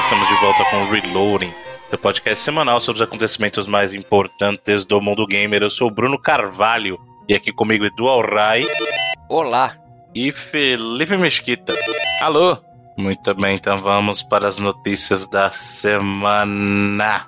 estamos de volta com o Reloading, o podcast semanal sobre os acontecimentos mais importantes do mundo gamer. Eu sou o Bruno Carvalho e aqui comigo Edu Alray. Olá. E Felipe Mesquita. Alô. Muito bem, então vamos para as notícias da semana.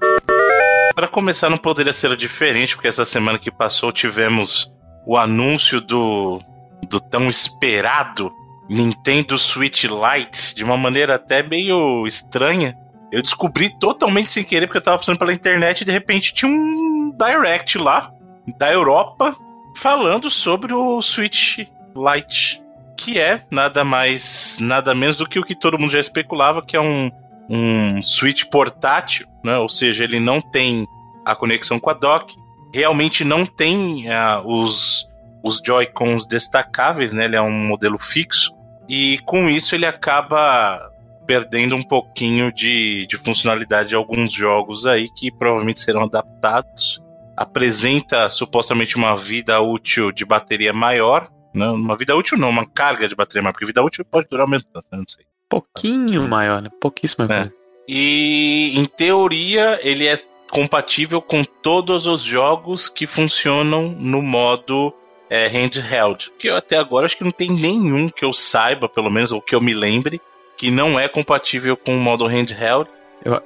Para começar, não poderia ser diferente, porque essa semana que passou tivemos o anúncio do, do tão esperado Nintendo Switch Lite de uma maneira até meio estranha. Eu descobri totalmente sem querer, porque eu tava passando pela internet e de repente tinha um direct lá da Europa falando sobre o Switch Lite, que é nada mais, nada menos do que o que todo mundo já especulava, que é um, um Switch portátil, né? Ou seja, ele não tem a conexão com a dock, realmente não tem uh, os, os Joy-Cons destacáveis, né? Ele é um modelo fixo e com isso ele acaba perdendo um pouquinho de, de funcionalidade de alguns jogos aí que provavelmente serão adaptados. Apresenta supostamente uma vida útil de bateria maior. Né? uma vida útil não, uma carga de bateria maior, porque vida útil pode durar menos tanto, não sei. Pouquinho maior, né? Pouquíssimo é. E em teoria ele é compatível com todos os jogos que funcionam no modo é, handheld. Que eu até agora acho que não tem nenhum que eu saiba, pelo menos, ou que eu me lembre, que não é compatível com o modo handheld. Eu,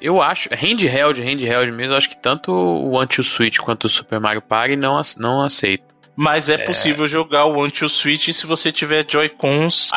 eu acho, handheld, handheld mesmo, eu acho que tanto o Anti-Switch quanto o Super Mario Party não, não aceito. Mas é, é, possível jogar o Anti-Switch se você tiver Joy-Cons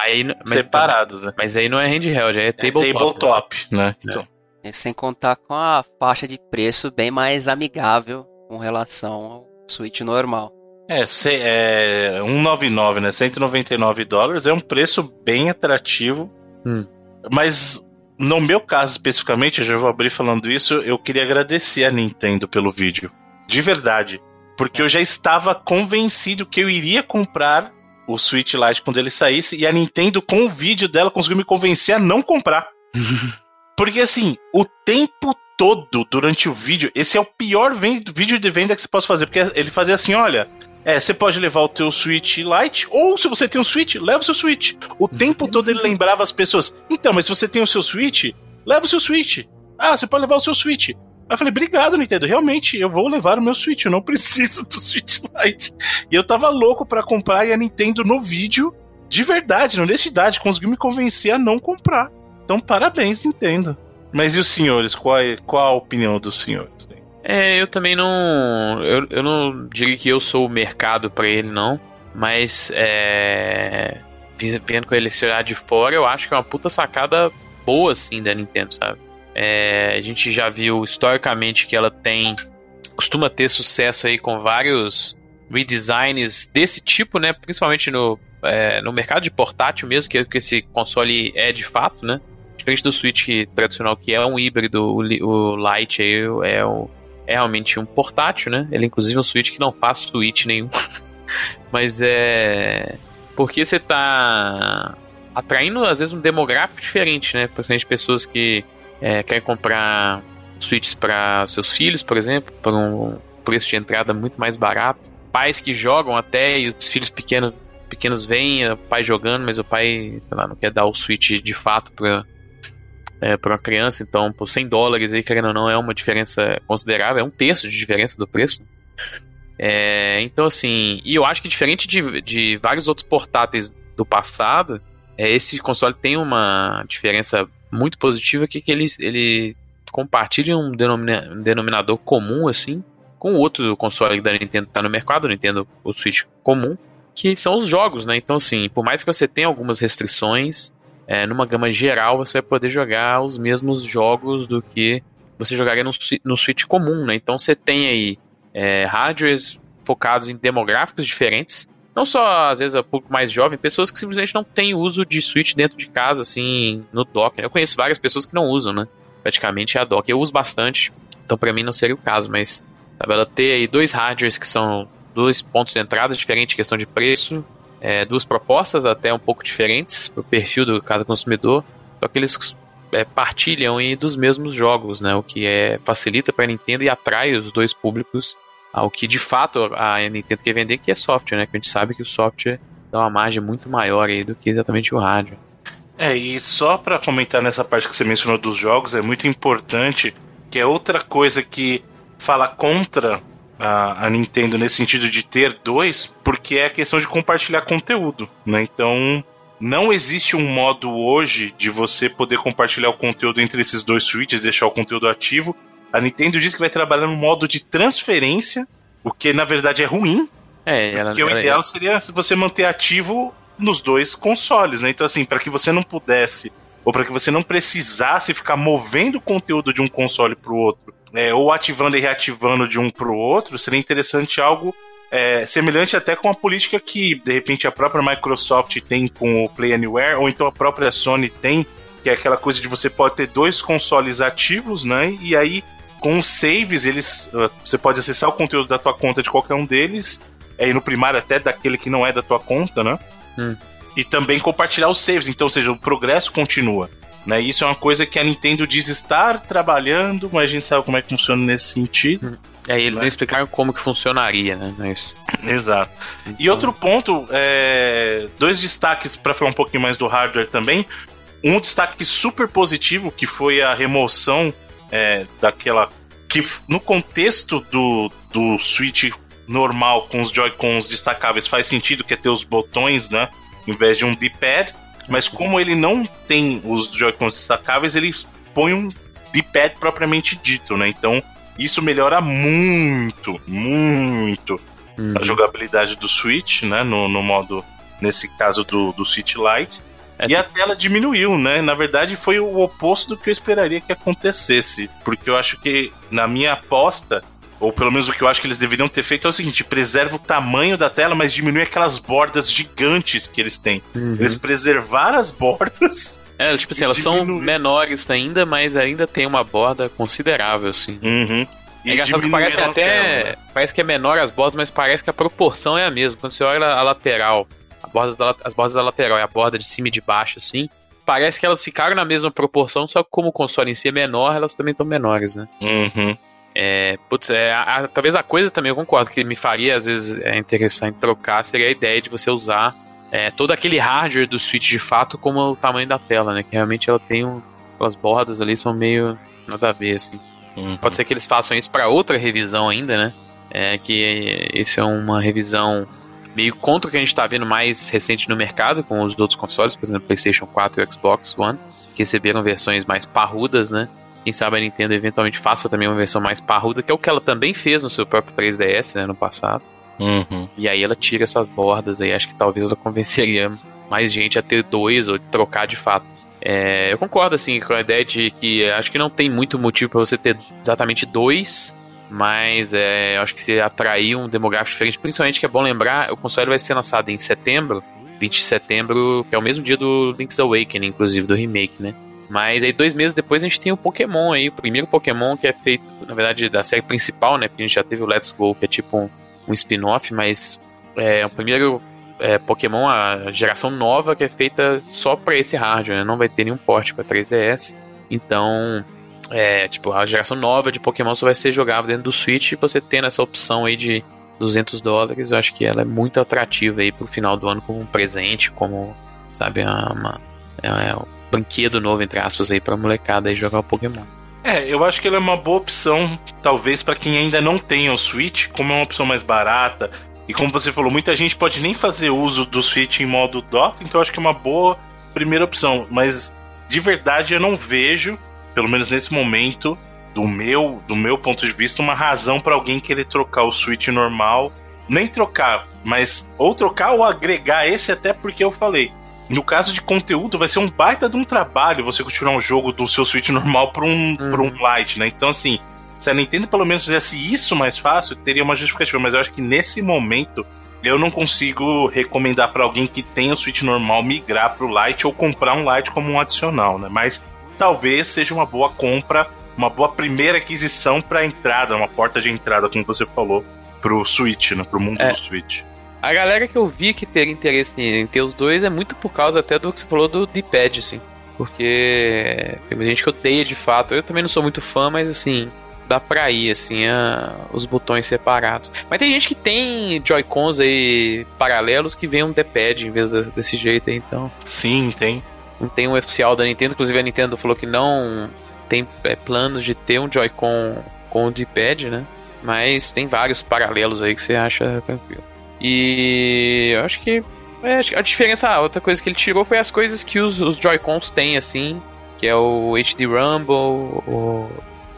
separados. Né? Mas aí não é handheld, é tabletop. É tabletop, né? né? Então. É, sem contar com a faixa de preço bem mais amigável com relação ao Switch normal. É, se, é 199, né? 199 dólares é um preço bem atrativo. Hum. Mas no meu caso especificamente, eu já vou abrir falando isso, eu queria agradecer a Nintendo pelo vídeo. De verdade. Porque eu já estava convencido que eu iria comprar o Switch Lite quando ele saísse, e a Nintendo, com o vídeo dela, conseguiu me convencer a não comprar. Porque assim, o tempo todo durante o vídeo, esse é o pior vídeo de venda que você pode fazer, porque ele fazia assim, olha, é, você pode levar o teu Switch Lite, ou se você tem um Switch, leva o seu Switch. O tempo todo ele lembrava as pessoas, então, mas se você tem o seu Switch, leva o seu Switch. Ah, você pode levar o seu Switch. Aí eu falei, obrigado, Nintendo. Realmente, eu vou levar o meu Switch. Eu não preciso do Switch Lite. E eu tava louco para comprar e a Nintendo no vídeo, de verdade, na honestidade, conseguiu me convencer a não comprar. Então, parabéns, Nintendo. Mas e os senhores? Qual, é, qual a opinião dos senhores? É, eu também não. Eu, eu não diria que eu sou o mercado para ele, não. Mas, é. Vendo com ele se olhar de fora, eu acho que é uma puta sacada boa, assim, da Nintendo, sabe? É, a gente já viu historicamente que ela tem. costuma ter sucesso aí com vários redesigns desse tipo, né? Principalmente no, é, no mercado de portátil mesmo, que, que esse console é de fato, né? Diferente do Switch tradicional, que é um híbrido, o, o Lite aí é o é realmente um portátil, né? Ele é inclusive um Switch que não faz Switch nenhum. Mas é. Porque você tá atraindo, às vezes, um demográfico diferente, né? Principalmente pessoas que é, querem comprar Switches para seus filhos, por exemplo, por um preço de entrada muito mais barato. Pais que jogam até e os filhos pequenos, pequenos veem o pai jogando, mas o pai, sei lá, não quer dar o Switch de fato para é, para uma criança, então por 100 dólares aí, querendo ou não, é uma diferença considerável, é um terço de diferença do preço. É, então assim, e eu acho que diferente de, de vários outros portáteis do passado, é, esse console tem uma diferença muito positiva que, que ele, ele compartilha um, denomina, um denominador comum assim com o outro console da Nintendo que está no mercado, o Nintendo o Switch comum, que são os jogos, né? Então assim, por mais que você tenha algumas restrições, é, numa gama geral você vai poder jogar os mesmos jogos do que você jogaria no, no Switch comum, né? Então você tem aí é, hardwares focados em demográficos diferentes, não só às vezes a público mais jovem, pessoas que simplesmente não têm uso de Switch dentro de casa, assim, no dock. Né? Eu conheço várias pessoas que não usam, né? Praticamente é a dock. Eu uso bastante, então para mim não seria o caso, mas sabe, ela ter aí dois hardwares que são dois pontos de entrada diferentes, questão de preço, é, duas propostas até um pouco diferentes para o perfil do cada consumidor. Só que eles é, partilham aí dos mesmos jogos, né? O que é facilita para a Nintendo e atrai os dois públicos ao que de fato a Nintendo quer vender, que é software, né? Que a gente sabe que o software dá uma margem muito maior aí do que exatamente o hardware. É, e só para comentar nessa parte que você mencionou dos jogos, é muito importante que é outra coisa que fala contra a, a, Nintendo nesse sentido de ter dois, porque é a questão de compartilhar conteúdo, né? Então, não existe um modo hoje de você poder compartilhar o conteúdo entre esses dois switches, deixar o conteúdo ativo. A Nintendo diz que vai trabalhar no modo de transferência, o que na verdade é ruim. É, ela, porque ela, o ideal seria você manter ativo nos dois consoles, né? Então, assim, para que você não pudesse, ou para que você não precisasse ficar movendo o conteúdo de um console para o outro, é, ou ativando e reativando de um para o outro, seria interessante algo é, semelhante até com a política que, de repente, a própria Microsoft tem com o Play Anywhere, ou então a própria Sony tem, que é aquela coisa de você pode ter dois consoles ativos, né? E aí, com os saves, eles, uh, você pode acessar o conteúdo da tua conta de qualquer um deles, aí no primário até daquele que não é da tua conta, né? Hum. E também compartilhar os saves, então, ou seja, o progresso continua. Né? Isso é uma coisa que a Nintendo diz estar trabalhando, mas a gente sabe como é que funciona nesse sentido. É, eles né? nem explicaram como que funcionaria, né? Mas... Exato. Então... E outro ponto, é... dois destaques para falar um pouquinho mais do hardware também. Um destaque super positivo, que foi a remoção é, daquela. que no contexto do, do Switch normal com os Joy-Cons destacáveis faz sentido que é ter os botões, né? Em vez de um D-pad. Mas como ele não tem os Joy-Cons destacáveis, ele põe um D-pad propriamente dito, né? Então isso melhora muito, muito uhum. a jogabilidade do Switch, né? No, no modo, nesse caso do, do Switch Lite. É, e a tela diminuiu, né? Na verdade, foi o oposto do que eu esperaria que acontecesse. Porque eu acho que, na minha aposta, ou pelo menos o que eu acho que eles deveriam ter feito é o seguinte: preserva o tamanho da tela, mas diminui aquelas bordas gigantes que eles têm. Uhum. Eles preservaram as bordas é, tipo assim, elas são menores ainda, mas ainda tem uma borda considerável, assim. Uhum. É engraçado que parece até. Parece que é menor as bordas, mas parece que a proporção é a mesma. Quando você olha a lateral, a borda da, as bordas da lateral e a borda de cima e de baixo, assim, parece que elas ficaram na mesma proporção, só que como o console em si é menor, elas também estão menores, né? Uhum. É, putz, é, a, a, talvez a coisa também, eu concordo, que me faria às vezes é interessante trocar seria a ideia de você usar é, todo aquele hardware do Switch de fato como o tamanho da tela, né? Que realmente ela tem um, aquelas bordas ali são meio nada a ver, assim. Uhum. Pode ser que eles façam isso para outra revisão ainda, né? É que esse é uma revisão meio contra o que a gente está vendo mais recente no mercado com os outros consoles, por exemplo, PlayStation 4 e Xbox One, que receberam versões mais parrudas, né? Quem sabe a Nintendo eventualmente faça também uma versão mais parruda, que é o que ela também fez no seu próprio 3DS, né, no passado. Uhum. E aí ela tira essas bordas aí, acho que talvez ela convenceria mais gente a ter dois ou trocar de fato. É, eu concordo assim com a ideia de que acho que não tem muito motivo para você ter exatamente dois, mas é, acho que se atrair um demográfico diferente, principalmente que é bom lembrar, o console vai ser lançado em setembro, 20 de setembro, que é o mesmo dia do Link's Awakening, inclusive, do remake, né? Mas aí dois meses depois a gente tem o Pokémon aí, o primeiro Pokémon que é feito, na verdade, da série principal, né? Porque a gente já teve o Let's Go, que é tipo um, um spin-off, mas é o primeiro é, Pokémon, a geração nova que é feita só para esse hardware, né? não vai ter nenhum porte para 3DS. Então, é, tipo, a geração nova de Pokémon só vai ser jogável dentro do Switch e você tendo essa opção aí de 200 dólares, eu acho que ela é muito atrativa aí pro final do ano como um presente, como, sabe, uma, é, é brinquedo novo, entre aspas, aí pra molecada aí jogar o Pokémon. É, eu acho que ele é uma boa opção, talvez, para quem ainda não tem o Switch, como é uma opção mais barata. E como você falou, muita gente pode nem fazer uso do Switch em modo Dota, então eu acho que é uma boa primeira opção. Mas de verdade eu não vejo, pelo menos nesse momento, do meu, do meu ponto de vista, uma razão para alguém querer trocar o Switch normal. Nem trocar, mas ou trocar ou agregar esse, até porque eu falei no caso de conteúdo, vai ser um baita de um trabalho você continuar um jogo do seu Switch normal para um, uhum. Pra um Lite, né? Então, assim, se a Nintendo pelo menos fizesse isso mais fácil, teria uma justificativa. Mas eu acho que nesse momento eu não consigo recomendar para alguém que tem o Switch normal migrar pro Lite ou comprar um Lite como um adicional, né? Mas talvez seja uma boa compra, uma boa primeira aquisição para entrada, uma porta de entrada, como você falou, pro Switch, né? Pro mundo é. do Switch. A galera que eu vi que teria interesse em ter os dois é muito por causa até do que você falou do D-pad, assim. Porque tem gente que odeia de fato. Eu também não sou muito fã, mas assim, dá pra ir, assim, a, os botões separados. Mas tem gente que tem Joy-Cons aí paralelos que vem um D-pad em vez de, desse jeito aí, então. Sim, tem. Não tem um oficial da Nintendo, inclusive a Nintendo falou que não tem é, planos de ter um Joy-Con com o D-pad, né? Mas tem vários paralelos aí que você acha tranquilo. E eu acho que é, a diferença, a outra coisa que ele tirou foi as coisas que os, os Joy-Cons têm, assim, que é o HD Rumble, o,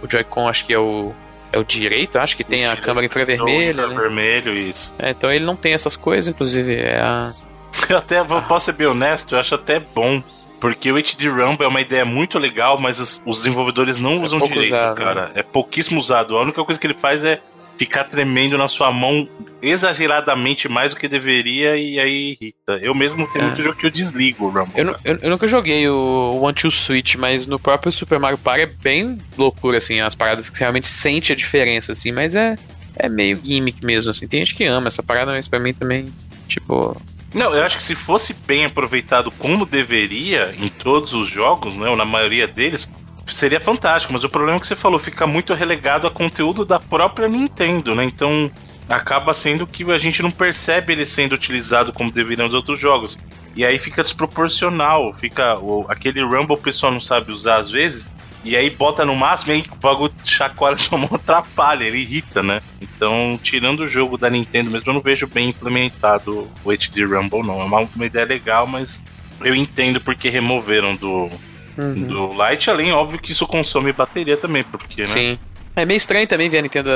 o Joy-Con acho que é o, é o direito, acho que tem a câmera infravermelha. Né? Vermelho, isso. É, então ele não tem essas coisas, inclusive é a... Eu até posso ser bem honesto, eu acho até bom porque o HD Rumble é uma ideia muito legal, mas os, os desenvolvedores não é usam direito, usado, cara. Né? É pouquíssimo usado. A única coisa que ele faz é ficar tremendo na sua mão exageradamente mais do que deveria e aí irrita. Eu mesmo tenho é. muito jogo que eu desligo o Rumble. Eu, eu, eu, nunca joguei o One Two Switch, mas no próprio Super Mario Party é bem loucura, assim, as paradas que você realmente sente a diferença, assim, mas é, é meio gimmick mesmo, assim. Tem gente que ama essa parada, mas pra mim também, tipo, não, eu acho que se fosse bem aproveitado como deveria em todos os jogos, né, ou na maioria deles, seria fantástico. Mas o problema é que você falou, fica muito relegado a conteúdo da própria Nintendo, né? Então acaba sendo que a gente não percebe ele sendo utilizado como deveriam os outros jogos. E aí fica desproporcional, fica aquele Rumble o pessoal não sabe usar às vezes, e aí bota no máximo e aí o bagulho chacoalha sua mão, atrapalha, ele irrita, né? Então, tirando o jogo da Nintendo mesmo, eu não vejo bem implementado o HD Rumble, não. É uma, uma ideia legal, mas eu entendo porque removeram do, uhum. do Lite, além, óbvio, que isso consome bateria também, porque, né? Sim. É meio estranho também ver a Nintendo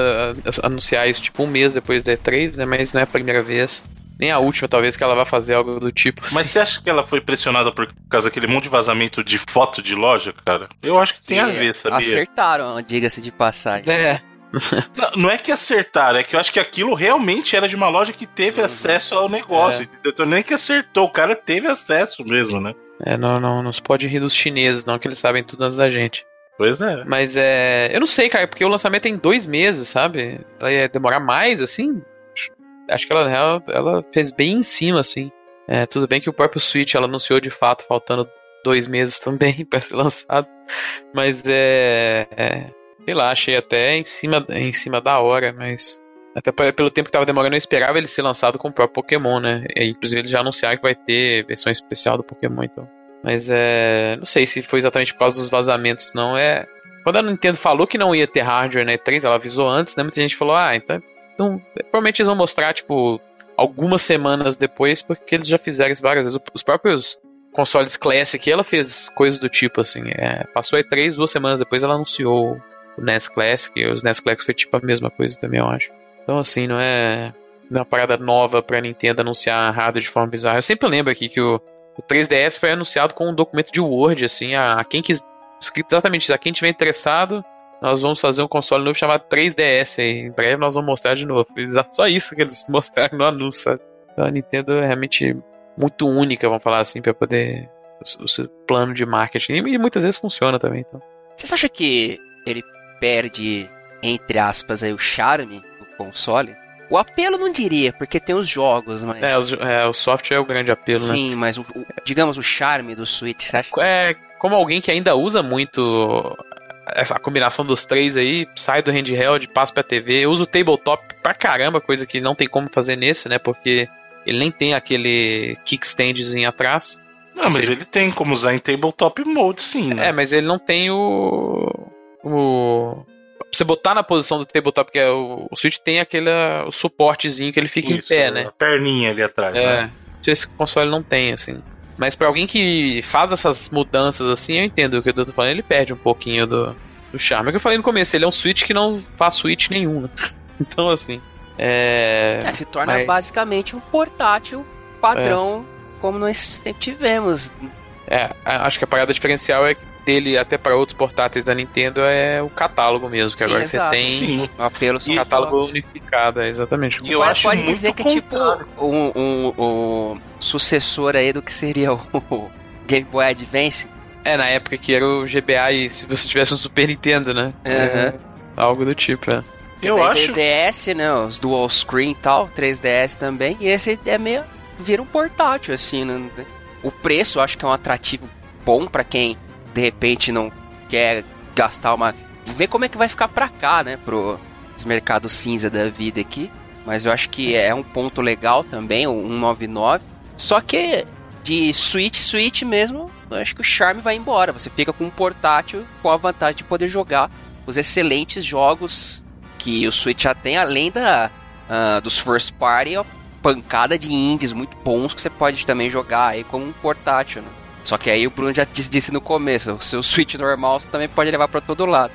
anunciar isso, tipo, um mês depois da E3, né? Mas não é a primeira vez nem a última, talvez, que ela vá fazer algo do tipo. Assim. Mas você acha que ela foi pressionada por causa daquele monte de vazamento de foto de loja, cara? Eu acho que tem e a ver, sabia? Acertaram, diga-se de passagem. É. não, não, é que acertaram, é que eu acho que aquilo realmente era de uma loja que teve uhum. acesso ao negócio. É. Então nem que acertou, o cara teve acesso mesmo, né? É, não, não, não se pode rir dos chineses, não, que eles sabem tudo antes da gente. Pois é. Mas é. Eu não sei, cara, porque o lançamento é em dois meses, sabe? Ela ia demorar mais, assim? acho que ela, ela, ela fez bem em cima, assim. É, tudo bem que o próprio Switch ela anunciou de fato, faltando dois meses também para ser lançado. Mas é, é, Sei lá, achei até em cima, em cima da hora, mas. Até pelo tempo que tava demorando, eu esperava ele ser lançado com o próprio Pokémon, né? E, inclusive eles já anunciaram que vai ter versão especial do Pokémon, então. Mas é. Não sei se foi exatamente por causa dos vazamentos, não. É. Quando a Nintendo falou que não ia ter hardware na E3, ela avisou antes, né? Muita gente falou, ah, então então, provavelmente eles vão mostrar, tipo, algumas semanas depois, porque eles já fizeram isso várias vezes. Os próprios consoles Classic, ela fez coisas do tipo, assim. É, passou aí três, duas semanas depois ela anunciou o NES Classic. E os NES Classic foi tipo a mesma coisa também, eu acho. Então, assim, não é, não é uma parada nova pra Nintendo anunciar hardware de forma bizarra. Eu sempre lembro aqui que o, o 3DS foi anunciado com um documento de Word, assim, a, a quem quis. Escrito exatamente isso, a quem tiver interessado, nós vamos fazer um console novo chamado 3DS aí. Em breve nós vamos mostrar de novo. Só isso que eles mostraram no anúncio. Então a Nintendo é realmente muito única, vamos falar assim, para poder. O seu plano de marketing. E muitas vezes funciona também. Então. Você acha que ele perde, entre aspas, aí, o charme console? O apelo não diria, porque tem os jogos, mas. É, os, é o software é o grande apelo, Sim, né? Sim, mas o, o, digamos o charme do Switch, você acha? É, como alguém que ainda usa muito essa combinação dos três aí, sai do handheld, passa pra TV. Eu uso o tabletop pra caramba, coisa que não tem como fazer nesse, né? Porque ele nem tem aquele kickstandzinho atrás. Não, mas seja, ele tem como usar em tabletop mode, sim. Né? É, mas ele não tem o. O. Pra você botar na posição do tabletop, que é o, o Switch, tem aquele o suportezinho que ele fica Isso, em pé, né? A perninha ali atrás, é, né? Esse console não tem, assim. Mas para alguém que faz essas mudanças assim, eu entendo o que eu tô falando, ele perde um pouquinho do, do charme. É o que eu falei no começo, ele é um Switch que não faz Switch nenhum, né? Então, assim. É... é se torna Mas... basicamente um portátil padrão, é. como nós sempre tivemos. É, acho que a parada diferencial é dele até para outros portáteis da Nintendo é o catálogo mesmo, que Sim, agora exato. você tem Sim. um apelo e catálogo unificado, é, exatamente. E eu acho pode dizer que é tipo um, um, um, sucessor aí do que seria o Game Boy Advance. É, na época que era o GBA e se você tivesse um Super Nintendo, né? Uhum. É, algo do tipo, é. Eu acho. DS, né? Os dual screen e tal, 3DS também. E esse é meio. vira um portátil, assim, né? O preço eu acho que é um atrativo bom para quem de repente não quer gastar uma. Ver como é que vai ficar pra cá, né? Pro mercado cinza da vida aqui. Mas eu acho que é um ponto legal também, o 199. Só que de Switch, Switch mesmo, eu acho que o charme vai embora. Você fica com um portátil com a vantagem de poder jogar os excelentes jogos que o Switch já tem, além da, uh, dos first party, a pancada de indies muito bons que você pode também jogar aí como um portátil, né? Só que aí o Bruno já disse no começo, o seu Switch normal também pode levar para todo lado.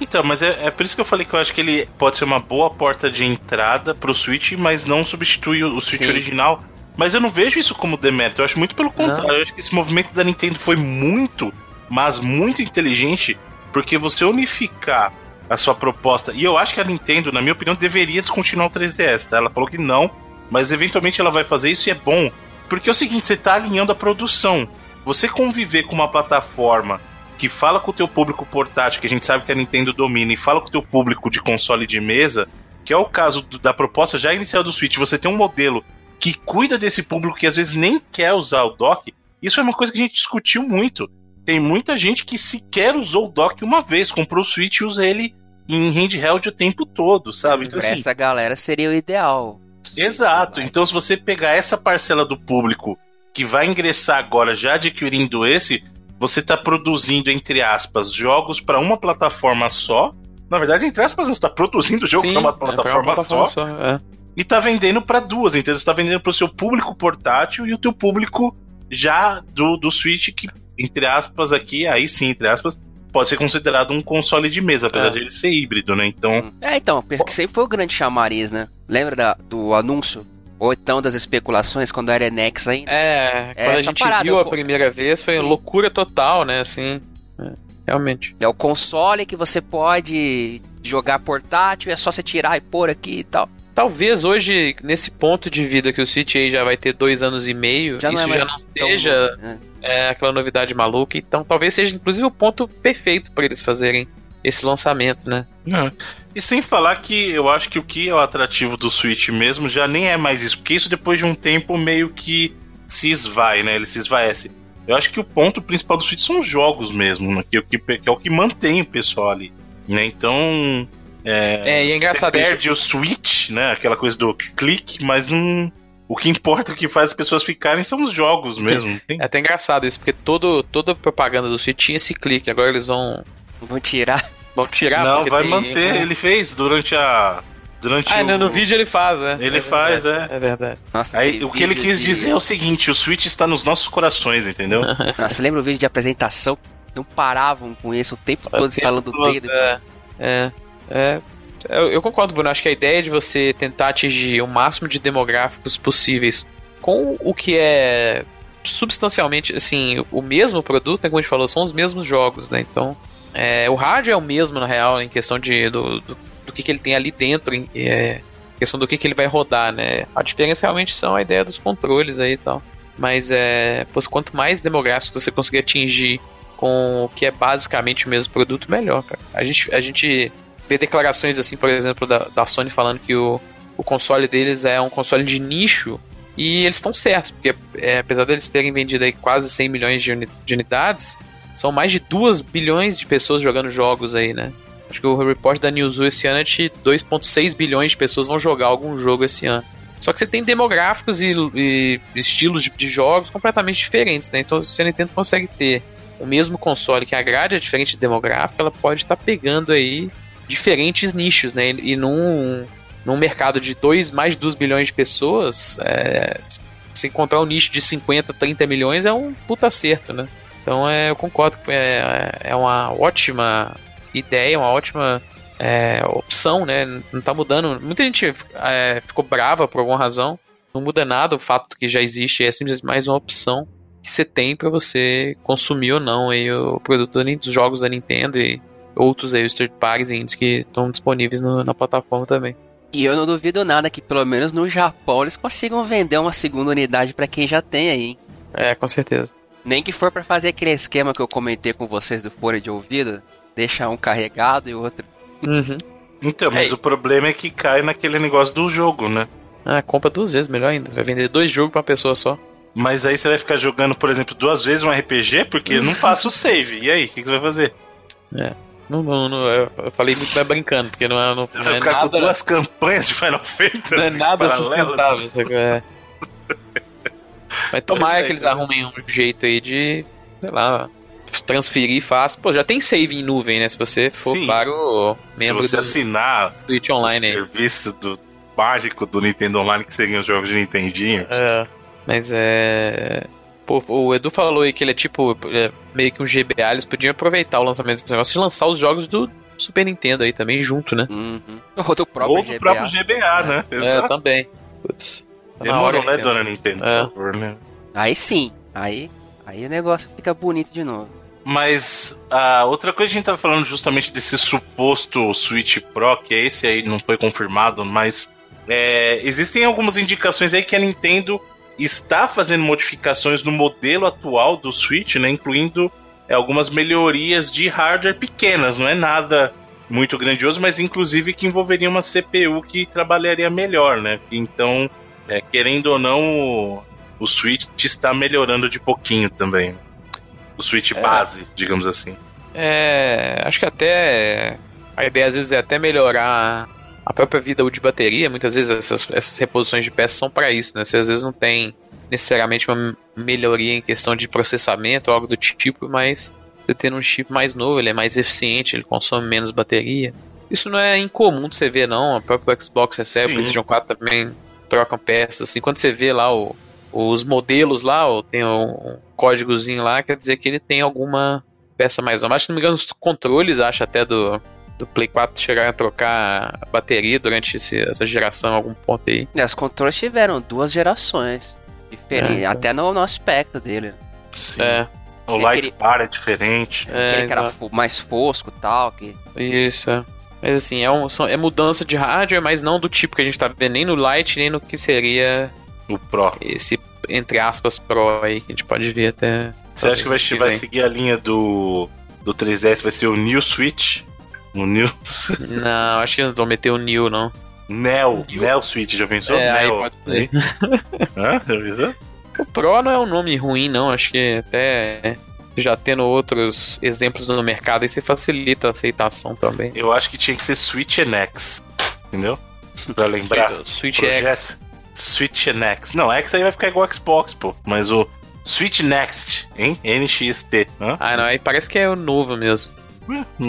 Então, mas é, é, por isso que eu falei que eu acho que ele pode ser uma boa porta de entrada pro Switch, mas não substitui o Switch Sim. original. Mas eu não vejo isso como demérito, eu acho muito pelo contrário. Não. Eu acho que esse movimento da Nintendo foi muito, mas muito inteligente, porque você unificar a sua proposta. E eu acho que a Nintendo, na minha opinião, deveria descontinuar o 3DS, tá? Ela falou que não, mas eventualmente ela vai fazer isso e é bom. Porque é o seguinte, você tá alinhando a produção. Você conviver com uma plataforma que fala com o teu público portátil, que a gente sabe que a Nintendo domina, e fala com o teu público de console de mesa, que é o caso do, da proposta já inicial do Switch, você tem um modelo que cuida desse público que às vezes nem quer usar o dock, isso é uma coisa que a gente discutiu muito. Tem muita gente que sequer usou o dock uma vez, comprou o Switch e usa ele em handheld o tempo todo, sabe? Então, assim, essa galera seria o ideal. Exato. Então, se você pegar essa parcela do público que vai ingressar agora já adquirindo esse, você está produzindo, entre aspas, jogos para uma plataforma só. Na verdade, entre aspas, você está produzindo jogo para uma plataforma, é uma plataforma só. só é. E está vendendo para duas. Então, você está vendendo para o seu público portátil e o teu público já do, do Switch, que, entre aspas, aqui, aí sim, entre aspas, pode ser considerado um console de mesa, apesar é. de ele ser híbrido, né? Então. É, então, porque sempre foi o grande chamariz, né? Lembra da, do anúncio ou então das especulações quando era Enex ainda. É, é quando a gente parada, viu a primeira vez foi Sim. loucura total, né? Assim, é, realmente. É o console que você pode jogar portátil, é só você tirar e pôr aqui e tal. Talvez hoje, nesse ponto de vida que o Switch aí já vai ter dois anos e meio, já isso não é já não seja né? é, aquela novidade maluca. Então talvez seja inclusive o ponto perfeito para eles fazerem esse lançamento, né? É. E sem falar que eu acho que o que é o atrativo do Switch mesmo já nem é mais isso, porque isso depois de um tempo meio que se esvai, né? Ele se esvaece. Eu acho que o ponto principal do Switch são os jogos mesmo, né? que, que, que é o que mantém o pessoal ali. Né? Então. É, é, e é engraçado. Você perde o Switch, né? Aquela coisa do clique, mas não. O que importa, o que faz as pessoas ficarem são os jogos mesmo. É até engraçado isso, porque todo, toda propaganda do Switch tinha esse clique, agora eles vão Vão tirar. Vão tirar Não, vai tem... manter. Ele fez durante a. Durante ah, o... no vídeo ele faz, né? Ele é faz, é. É verdade. Nossa, Aí, o que ele quis de... dizer é o seguinte: o Switch está nos nossos corações, entendeu? Nossa, lembra o vídeo de apresentação? Não paravam com isso o tempo todo instalando o dedo. É, é, é. Eu, eu concordo, Bruno. Acho que a ideia de você tentar atingir o máximo de demográficos possíveis com o que é substancialmente, assim, o mesmo produto, né, como a gente falou, são os mesmos jogos, né? Então, é, o hardware é o mesmo, na real, em questão de, do, do, do que, que ele tem ali dentro, em é, questão do que, que ele vai rodar, né? A diferença realmente são a ideia dos controles aí e tal. Mas é, pois, quanto mais demográfico você conseguir atingir com o que é basicamente o mesmo produto, melhor, cara. A gente, a gente vê declarações assim, por exemplo, da, da Sony falando que o, o console deles é um console de nicho e eles estão certos, porque é, apesar deles terem vendido aí quase 100 milhões de, uni de unidades, são mais de 2 bilhões de pessoas jogando jogos aí, né? Acho que o report da Newzoo esse ano é de 2,6 bilhões de pessoas vão jogar algum jogo esse ano. Só que você tem demográficos e, e estilos de, de, jogos completamente diferentes, né? Então, se a Nintendo consegue ter o mesmo console que agrade a diferente demográfica, ela pode estar tá pegando aí diferentes nichos, né? E, e num, num mercado de dois, mais de 2 bilhões de pessoas, é, se encontrar um nicho de 50, 30 milhões é um puta acerto, né? Então é, eu concordo que é, é uma ótima ideia, uma ótima é, opção, né? Não tá mudando. Muita gente é, ficou brava por alguma razão. Não muda nada o fato que já existe, é simplesmente mais uma opção que você tem para você consumir ou não aí o produto dos jogos da Nintendo e outros aí, os third parties indies que estão disponíveis no, na plataforma também. E eu não duvido nada que pelo menos no Japão eles consigam vender uma segunda unidade para quem já tem aí. É, com certeza. Nem que for para fazer aquele esquema que eu comentei com vocês do fone de ouvido, deixar um carregado e o outro. Uhum. Então, mas é. o problema é que cai naquele negócio do jogo, né? Ah, compra duas vezes, melhor ainda. Vai vender dois jogos pra uma pessoa só. Mas aí você vai ficar jogando, por exemplo, duas vezes um RPG, porque não passa o save. E aí, o que, que, você vai fazer? É. Não, não, não, eu falei muito mais brincando, porque não é, não, não é nada... com duas campanhas de Final Fantasy. Não é nada sustentável. É. Mas tomara que eles arrumem um jeito aí de, sei lá, transferir fácil. Pô, já tem save em nuvem, né? Se você for Sim. para o membro Se você do assinar Switch Online o serviço do mágico do Nintendo Online, que seriam os jogos de Nintendinho. É, mas é... Pô, o Edu falou aí que ele é tipo é meio que um GBA, eles podiam aproveitar o lançamento desse negócio e lançar os jogos do Super Nintendo aí também junto, né? Uhum. Ou do próprio Ou do GBA. próprio GBA, né? É, também. Putz. Tá Demorou, né, dona Nintendo? É. Por favor, né? Aí sim, aí, aí o negócio fica bonito de novo. Mas a outra coisa que a gente tava falando justamente desse suposto Switch Pro, que é esse aí, não foi confirmado, mas é, existem algumas indicações aí que a Nintendo está fazendo modificações no modelo atual do Switch, né, incluindo é, algumas melhorias de hardware pequenas, não é nada muito grandioso, mas inclusive que envolveria uma CPU que trabalharia melhor, né? Então, é, querendo ou não, o, o Switch está melhorando de pouquinho também o Switch é. base, digamos assim. É, acho que até a ideia às vezes é até melhorar a própria vida de bateria. Muitas vezes essas, essas reposições de peças são para isso, né? Você às vezes não tem necessariamente uma melhoria em questão de processamento ou algo do tipo, mas você tendo um chip mais novo, ele é mais eficiente, ele consome menos bateria. Isso não é incomum de você ver, não. O próprio Xbox recebe, o PlayStation 4 também trocam peças. Assim, quando você vê lá o, os modelos lá, ó, tem um códigozinho lá, quer dizer que ele tem alguma peça mais nova. Mas se não me engano, os controles, acho até do, do Play 4 chegaram a trocar a bateria durante esse, essa geração algum ponto aí. E os controles tiveram duas gerações diferentes, é, até no, no, aspecto dele. Sim. É. O light aquele, bar é diferente. É, aquele que era mais fosco e tal. Que... Isso, é. Mas assim, é, um, é mudança de hardware, mas não do tipo que a gente tá vendo nem no Lite, nem no que seria o Pro. Esse, entre aspas, Pro aí, que a gente pode ver até. Você acha que vai, que vai seguir a linha do, do 3DS? Vai ser o New Switch? O New. não, acho que eles vão meter o New, não. Neo, New. Neo Switch, já pensou? É, Neo. pode ser. Hã? Já pensou? O Pro não é um nome ruim, não. Acho que até já tendo outros exemplos no mercado, aí você facilita a aceitação também. Eu acho que tinha que ser Switch X, entendeu? Pra lembrar. Switch X. Switch Next. Não, X aí vai ficar igual Xbox, pô. Mas o Switch Next, hein? NXT. Hã? Ah, não, aí parece que é o novo mesmo.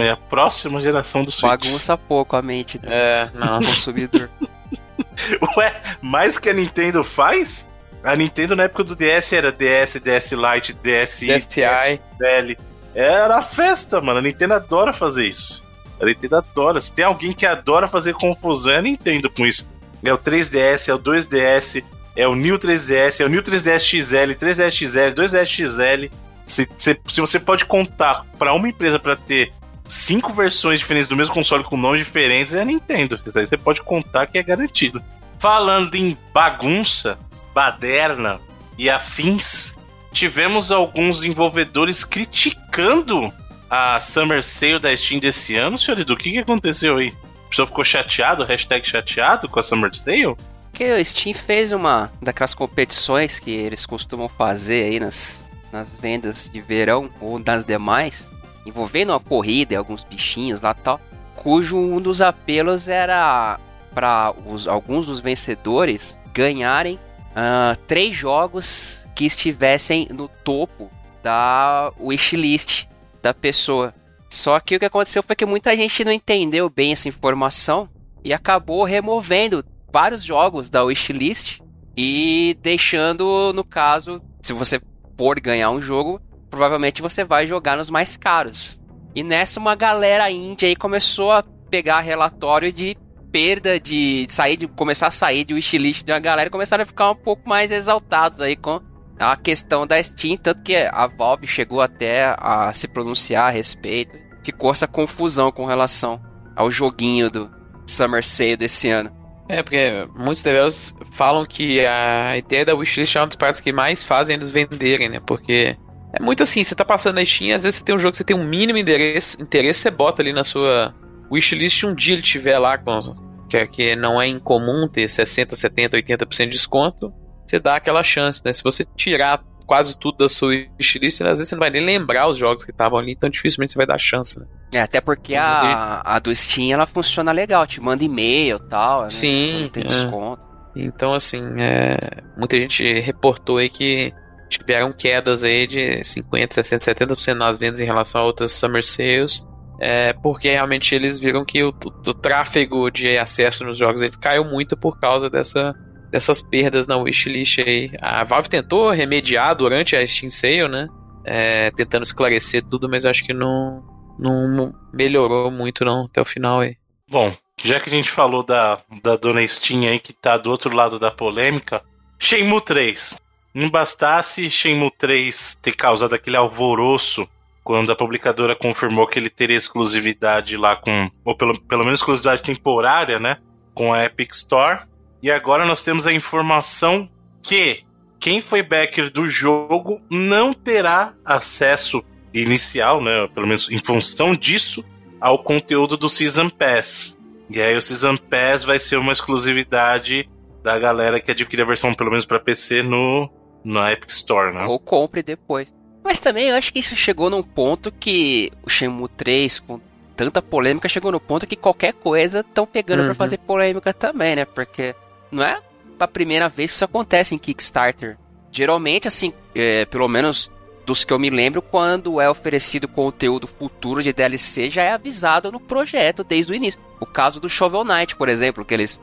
É a próxima geração do Switch. Bagunça pouco a mente do é, não. consumidor. Ué, mais que a Nintendo faz? A Nintendo na época do DS era DS, DS Lite, DSi, DSi, DL. Era festa, mano. A Nintendo adora fazer isso. A Nintendo adora. Se tem alguém que adora fazer confusão, é a Nintendo com isso é o 3DS, é o 2DS, é o New 3DS, é o New 3DS XL, 3DS XL, 2DS XL. Se, se, se você pode contar para uma empresa para ter cinco versões diferentes do mesmo console com nomes diferentes, é a Nintendo. Isso aí você pode contar que é garantido. Falando em bagunça, baderna e afins, tivemos alguns desenvolvedores criticando a Summer Sale da Steam desse ano, senhor Edu. O que, que aconteceu aí? pessoa ficou chateado, hashtag chateado com a Summer Sale? Que o Steam fez uma daquelas competições que eles costumam fazer aí nas, nas vendas de verão ou das demais, envolvendo uma corrida e alguns bichinhos lá tal, cujo um dos apelos era para alguns dos vencedores ganharem uh, três jogos que estivessem no topo da wishlist da pessoa. Só que o que aconteceu foi que muita gente não entendeu bem essa informação e acabou removendo vários jogos da wishlist e deixando, no caso, se você for ganhar um jogo, provavelmente você vai jogar nos mais caros. E nessa uma galera índia aí começou a pegar relatório de perda de sair de começar a sair de wishlist da galera e começaram a ficar um pouco mais exaltados aí com a questão da Steam, tanto que a Valve chegou até a se pronunciar a respeito ficou essa confusão com relação ao joguinho do Summer Sale desse ano. É, porque muitos developers falam que a ideia da wishlist é uma das partes que mais fazem eles venderem, né? Porque é muito assim, você tá passando na Steam, às vezes você tem um jogo que você tem um mínimo interesse, interesse você bota ali na sua wishlist, um dia ele tiver lá com que, que não é incomum ter 60, 70, 80% de desconto, você dá aquela chance, né? Se você tirar quase tudo da sua wishlist, às vezes você não vai nem lembrar os jogos que estavam ali, então dificilmente você vai dar chance, né? É, até porque a, a do Steam ela funciona legal, te manda e-mail e tal. Né? Sim. Tipo, tem é. desconto. Então, assim, é, muita gente reportou aí que tiveram quedas aí de 50, 60, 70% nas vendas em relação a outras Summer Sales. É, porque realmente eles viram que o, o, tráfego de acesso nos jogos ele caiu muito por causa dessa, dessas perdas na wishlist aí. A Valve tentou remediar durante a Steam Sale, né? É, tentando esclarecer tudo, mas acho que não, não melhorou muito não até o final aí. Bom, já que a gente falou da, da dona Steam aí que tá do outro lado da polêmica, Shenmue 3. Não bastasse Shenmue 3 ter causado aquele alvoroço quando a publicadora confirmou que ele teria exclusividade lá com, ou pelo, pelo menos exclusividade temporária, né, com a Epic Store. E agora nós temos a informação que quem foi backer do jogo não terá acesso inicial, né, pelo menos em função disso, ao conteúdo do Season Pass. E aí o Season Pass vai ser uma exclusividade da galera que adquire a versão pelo menos para PC no na Epic Store, né? Ou compre depois. Mas também eu acho que isso chegou num ponto que o Shenmue 3, com tanta polêmica, chegou no ponto que qualquer coisa estão pegando Uhum. pra fazer polêmica também, né? Porque não é a primeira vez que isso acontece em Kickstarter. Geralmente, assim, é, pelo menos dos que eu me lembro, quando é oferecido conteúdo futuro de DLC, já é avisado no projeto desde o início. O caso do Shovel Knight, por exemplo, que eles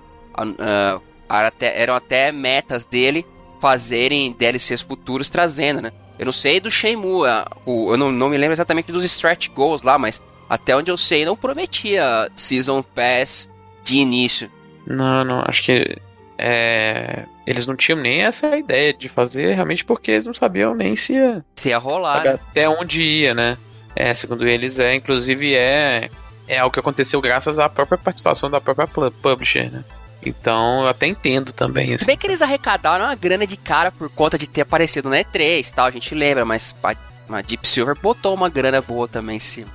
até- eram até metas dele fazerem DLCs futuros trazendo, né? Eu não sei do Shenmue, eu não, não me lembro exatamente dos stretch goals lá, mas até onde eu sei não prometia Season Pass de início. Não, não, acho que é, eles não tinham nem essa ideia de fazer, realmente porque eles não sabiam nem se ia, Se ia rolar, né? até onde ia, né? É, segundo eles, é, inclusive é, é algo que aconteceu graças à própria participação da própria pu- publisher, né? Então eu até entendo também. Se Assim. bem que eles arrecadaram uma grana de cara por conta de ter aparecido na E3 e tal, a gente lembra, mas a, Deep Silver botou uma grana boa também em cima.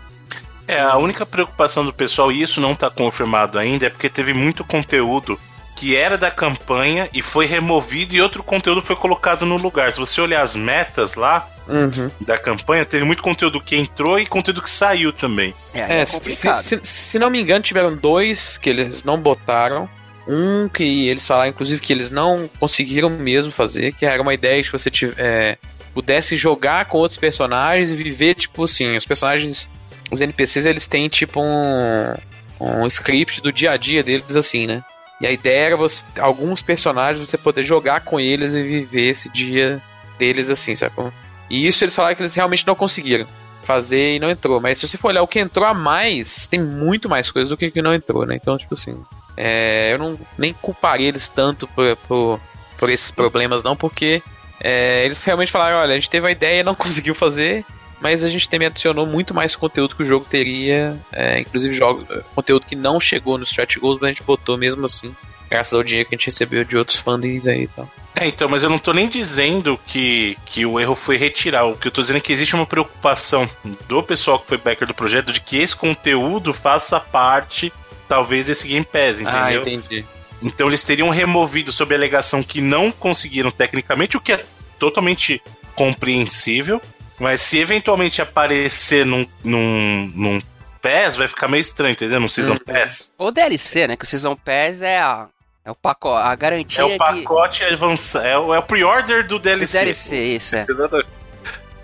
É, a única preocupação do pessoal, e isso não tá confirmado ainda, é porque teve muito conteúdo que era da campanha e foi removido e outro conteúdo foi colocado no lugar. Se você olhar as metas lá Uhum. da campanha, teve muito conteúdo que entrou e conteúdo que saiu também. É, É, é se, se- se não me engano, tiveram dois que eles não botaram. Um que eles falaram, inclusive, que eles não conseguiram mesmo fazer, que era uma ideia de que você tive- é, pudesse jogar com outros personagens e viver, tipo assim, os personagens, os NPCs, eles têm tipo um, um script do dia a dia deles, assim, né? E a ideia era você, alguns personagens você poder jogar com eles e viver esse dia deles assim, sacou? E isso eles falaram que eles realmente não conseguiram fazer e não entrou. Mas se você for olhar o que entrou a mais, tem muito mais coisa do que que não entrou, né? Então, tipo assim, é, eu não nem culparia eles tanto por, por, por esses problemas, não, porque é, eles realmente falaram: olha, a gente teve a ideia e não conseguiu fazer. Mas a gente também adicionou muito mais conteúdo que o jogo teria, é, inclusive jogo, conteúdo que não chegou no Stretch Goals, mas a gente botou mesmo assim, graças ao dinheiro que a gente recebeu de outros fundings aí e tal. É, então, mas eu não tô nem dizendo que, que o erro foi retirar. O que eu tô dizendo é que existe uma preocupação do pessoal que foi backer do projeto de que esse conteúdo faça parte, talvez, desse Game Pass, entendeu? Ah, entendi. Então eles teriam removido sob a alegação que não conseguiram tecnicamente, o que é totalmente compreensível. Mas se eventualmente aparecer num, num, num PES, vai ficar meio estranho, entendeu? Num Season Uhum. Pass. Ou DLC, né? Que o Season Pass é a, é o pacote, a garantia É o que... pacote avançado. É o, é o pre-order do do DLC. DLC, isso, é. Exatamente.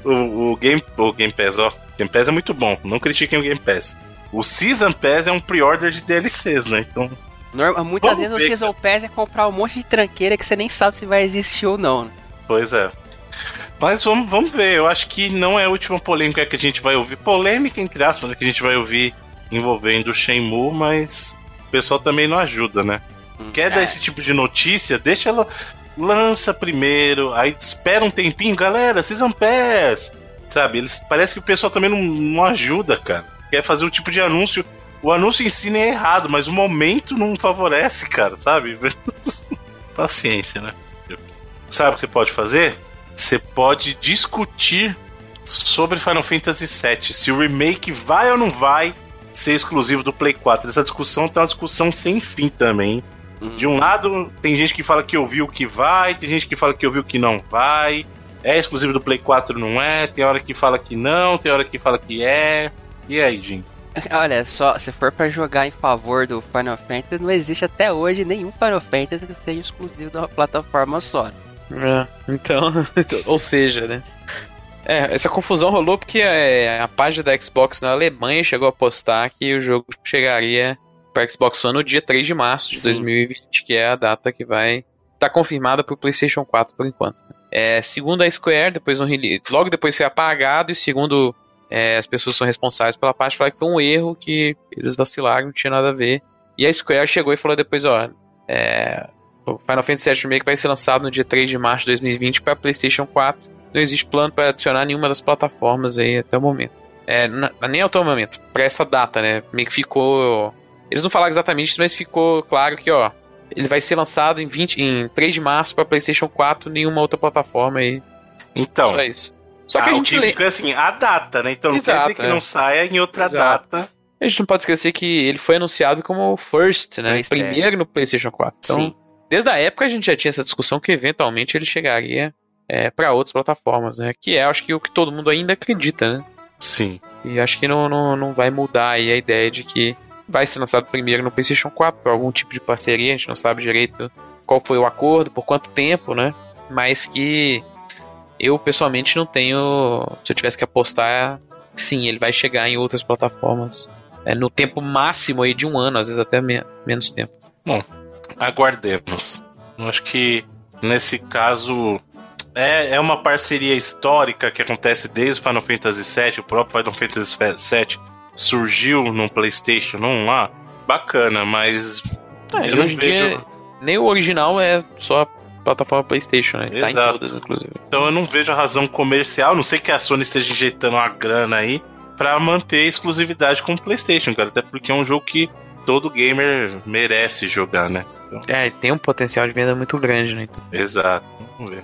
O, o, Game, o Game Pass, ó. O Game Pass é muito bom. Não critiquem o Game Pass. O Season Pass é um pre-order de DLCs, né? Então. Norma- muitas vezes o ver, Season Pass é comprar um monte de tranqueira que você nem sabe se vai existir ou não, né? Pois é. Mas vamos, vamos ver. Eu acho que não é a última polêmica que a gente vai ouvir. Polêmica, entre aspas, né, que a gente vai ouvir envolvendo o Shenmue, mas o pessoal também não ajuda, né? Quer dar É. esse tipo de notícia? Deixa ela. Lança primeiro, aí espera um tempinho, galera, Season Pass. Sabe? Eles, parece que o pessoal também não, não ajuda, cara. Quer fazer um tipo de anúncio. O anúncio em si nem é errado, mas o momento não favorece, cara, sabe? Paciência, né? Sabe o que você pode fazer? Você pode discutir sobre Final Fantasy VII, se o remake vai ou não vai ser exclusivo do Play 4. Essa discussão tá uma discussão sem fim também. Uhum. De um lado, tem gente que fala que ouviu que vai, tem gente que fala que ouviu que não vai. É exclusivo do Play 4, não é? Tem hora que fala que não, tem hora que fala que é. E aí, gente? Olha, só, se for para jogar em favor do Final Fantasy, não existe até hoje nenhum Final Fantasy que seja exclusivo de uma plataforma só. É, então, ou seja, né? É, essa confusão rolou porque é, a página da Xbox na Alemanha chegou a postar que o jogo chegaria para Xbox One no dia 3 de março de Sim. 2020, que é a data que vai estar tá confirmada para o PlayStation 4 por enquanto. É, segundo a Square, depois no logo depois foi apagado e segundo é, as pessoas são responsáveis pela parte, falaram que foi um erro, que eles vacilaram, não tinha nada a ver. E a Square chegou e falou depois, ó, é, o Final Fantasy VII Remake vai ser lançado no dia 3 de março de 2020 para PlayStation 4 não existe plano para adicionar nenhuma das plataformas aí até o momento. É, na, nem até o momento, para essa data, né? Meio que ficou. Eles não falaram exatamente isso, mas ficou claro que, ó, ele vai ser lançado em, 20, em 3 de março para PlayStation 4, nenhuma outra plataforma aí. Então. Só isso. Só que ah, a gente lê... fica assim, a data, né? Então não Exato, quer dizer que é. não saia em outra Exato. data. A gente não pode esquecer que ele foi anunciado como first, né? First, Primeiro é. no PlayStation 4. Então, Sim. desde a época a gente já tinha essa discussão que eventualmente ele chegaria é, para outras plataformas, né? Que é, acho que o que todo mundo ainda acredita, né? Sim. E acho que não, não, não vai mudar aí a ideia de que vai ser lançado primeiro no PlayStation 4 por algum tipo de parceria, a gente não sabe direito qual foi o acordo, por quanto tempo, né? Mas que eu pessoalmente não tenho. Se eu tivesse que apostar, sim, ele vai chegar em outras plataformas. É, no tempo máximo aí de um ano, às vezes até me menos tempo. Bom, aguardemos. Eu acho que nesse caso é, é uma parceria histórica que acontece desde o Final Fantasy VII, o próprio Final Fantasy VII surgiu no PlayStation 1 lá. Bacana, mas. É, eu não vejo. Dia, nem o original é só plataforma PlayStation, né? Exato. Tá em todas, inclusive. Então eu não vejo a razão comercial, não sei que a Sony esteja injetando uma grana aí para manter a exclusividade com o PlayStation, cara. Até porque é um jogo que todo gamer merece jogar, né? Então... É, tem um potencial de venda muito grande, né? Exato. Vamos ver.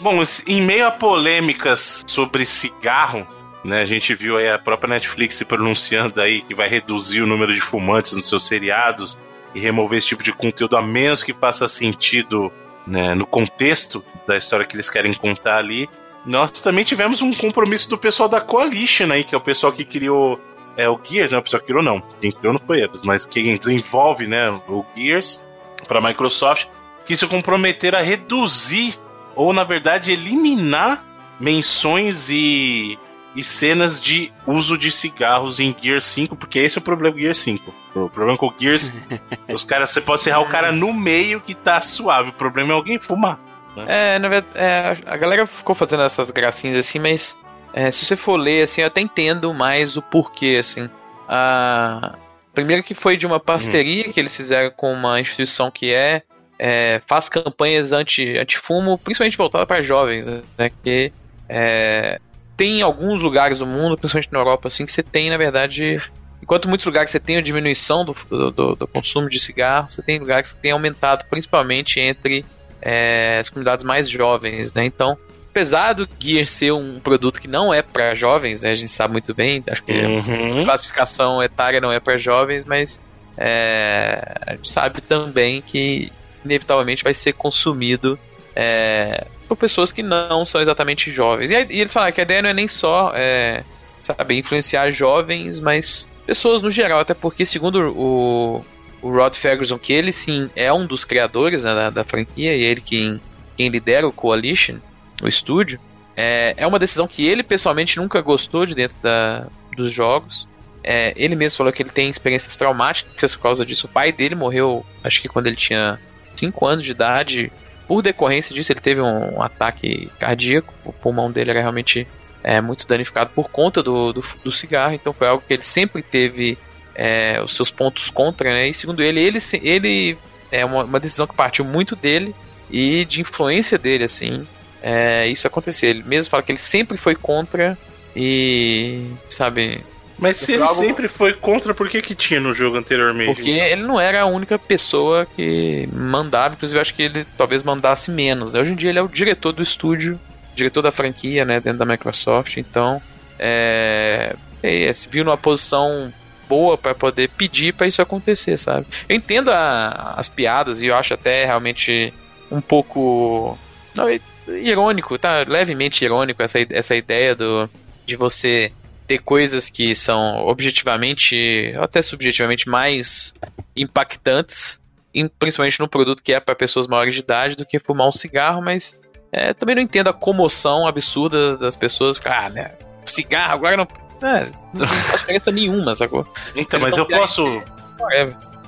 Bom, em meio a polêmicas sobre cigarro, né, a gente viu aí a própria Netflix se pronunciando aí que vai reduzir o número de fumantes nos seus seriados e remover esse tipo de conteúdo a menos que faça sentido né, no contexto da história que eles querem contar ali. Nós também tivemos um compromisso do pessoal da Coalition aí, que é o pessoal que criou é, o Gears, não é o pessoal que criou não, quem criou não foi eles, mas quem desenvolve né, o Gears para a Microsoft, que se comprometeram a reduzir ou na verdade eliminar menções e, e cenas de uso de cigarros em Gear 5, porque esse é o problema do Gear 5. O problema com o Gears, os caras, você pode serrar o cara no meio que tá suave, o problema é alguém fumar. Né? É, na verdade, é, a galera ficou fazendo essas gracinhas assim, mas é, se você for ler, assim, eu até entendo mais o porquê, assim. A... Primeiro que foi de uma parceria hum. que eles fizeram com uma instituição que é é, faz campanhas anti, anti-fumo, principalmente voltada para jovens, né? Que é, tem alguns lugares do mundo, principalmente na Europa, assim, que você tem, na verdade, enquanto muitos lugares você tem a diminuição do, do, do consumo de cigarro, você tem lugares que tem aumentado, principalmente entre é, as comunidades mais jovens, né? Então, apesar do Gear ser um produto que não é para jovens, né? A gente sabe muito bem, acho que uhum. a classificação etária não é para jovens, mas é, a gente sabe também que inevitavelmente vai ser consumido é, por pessoas que não são exatamente jovens. E, e, eles falaram que a ideia não é nem só, é, sabe, influenciar jovens, mas pessoas no geral, até porque, segundo o, o Rod Ferguson, que ele sim é um dos criadores né, da, da, franquia, e ele quem, quem lidera o Coalition, o estúdio, é, é uma decisão que ele pessoalmente nunca gostou de dentro da, dos jogos. É, ele mesmo falou que ele tem experiências traumáticas por causa disso. O pai dele morreu, acho que quando ele tinha 5 anos de idade. Por decorrência disso, ele teve um ataque cardíaco. O pulmão dele era realmente é, muito danificado por conta do, do, do cigarro. Então foi algo que ele sempre teve é, os seus pontos contra, né? E segundo ele, ele, ele é uma, uma decisão que partiu muito dele e de influência dele, assim. É, isso acontecer. Ele mesmo fala que ele sempre foi contra e, sabe, mas se ele sempre foi contra, por que que tinha no jogo anteriormente? Porque então? ele não era a única pessoa que mandava, inclusive acho que ele talvez mandasse menos. Né? Hoje em dia ele é o diretor do estúdio, diretor da franquia, né, dentro da Microsoft, então é, é se viu numa posição boa para poder pedir para isso acontecer, sabe? Eu entendo a, as piadas e eu acho até realmente um pouco não, irônico, tá? Levemente irônico essa, essa ideia do, de você ter coisas que são objetivamente, ou até subjetivamente mais impactantes, principalmente num produto que é para pessoas maiores de idade, do que fumar um cigarro, mas é, também não entendo a comoção absurda das pessoas. Ah, né? Cigarro agora não. É, não faz diferença nenhuma, sacou? Então, mas eu posso.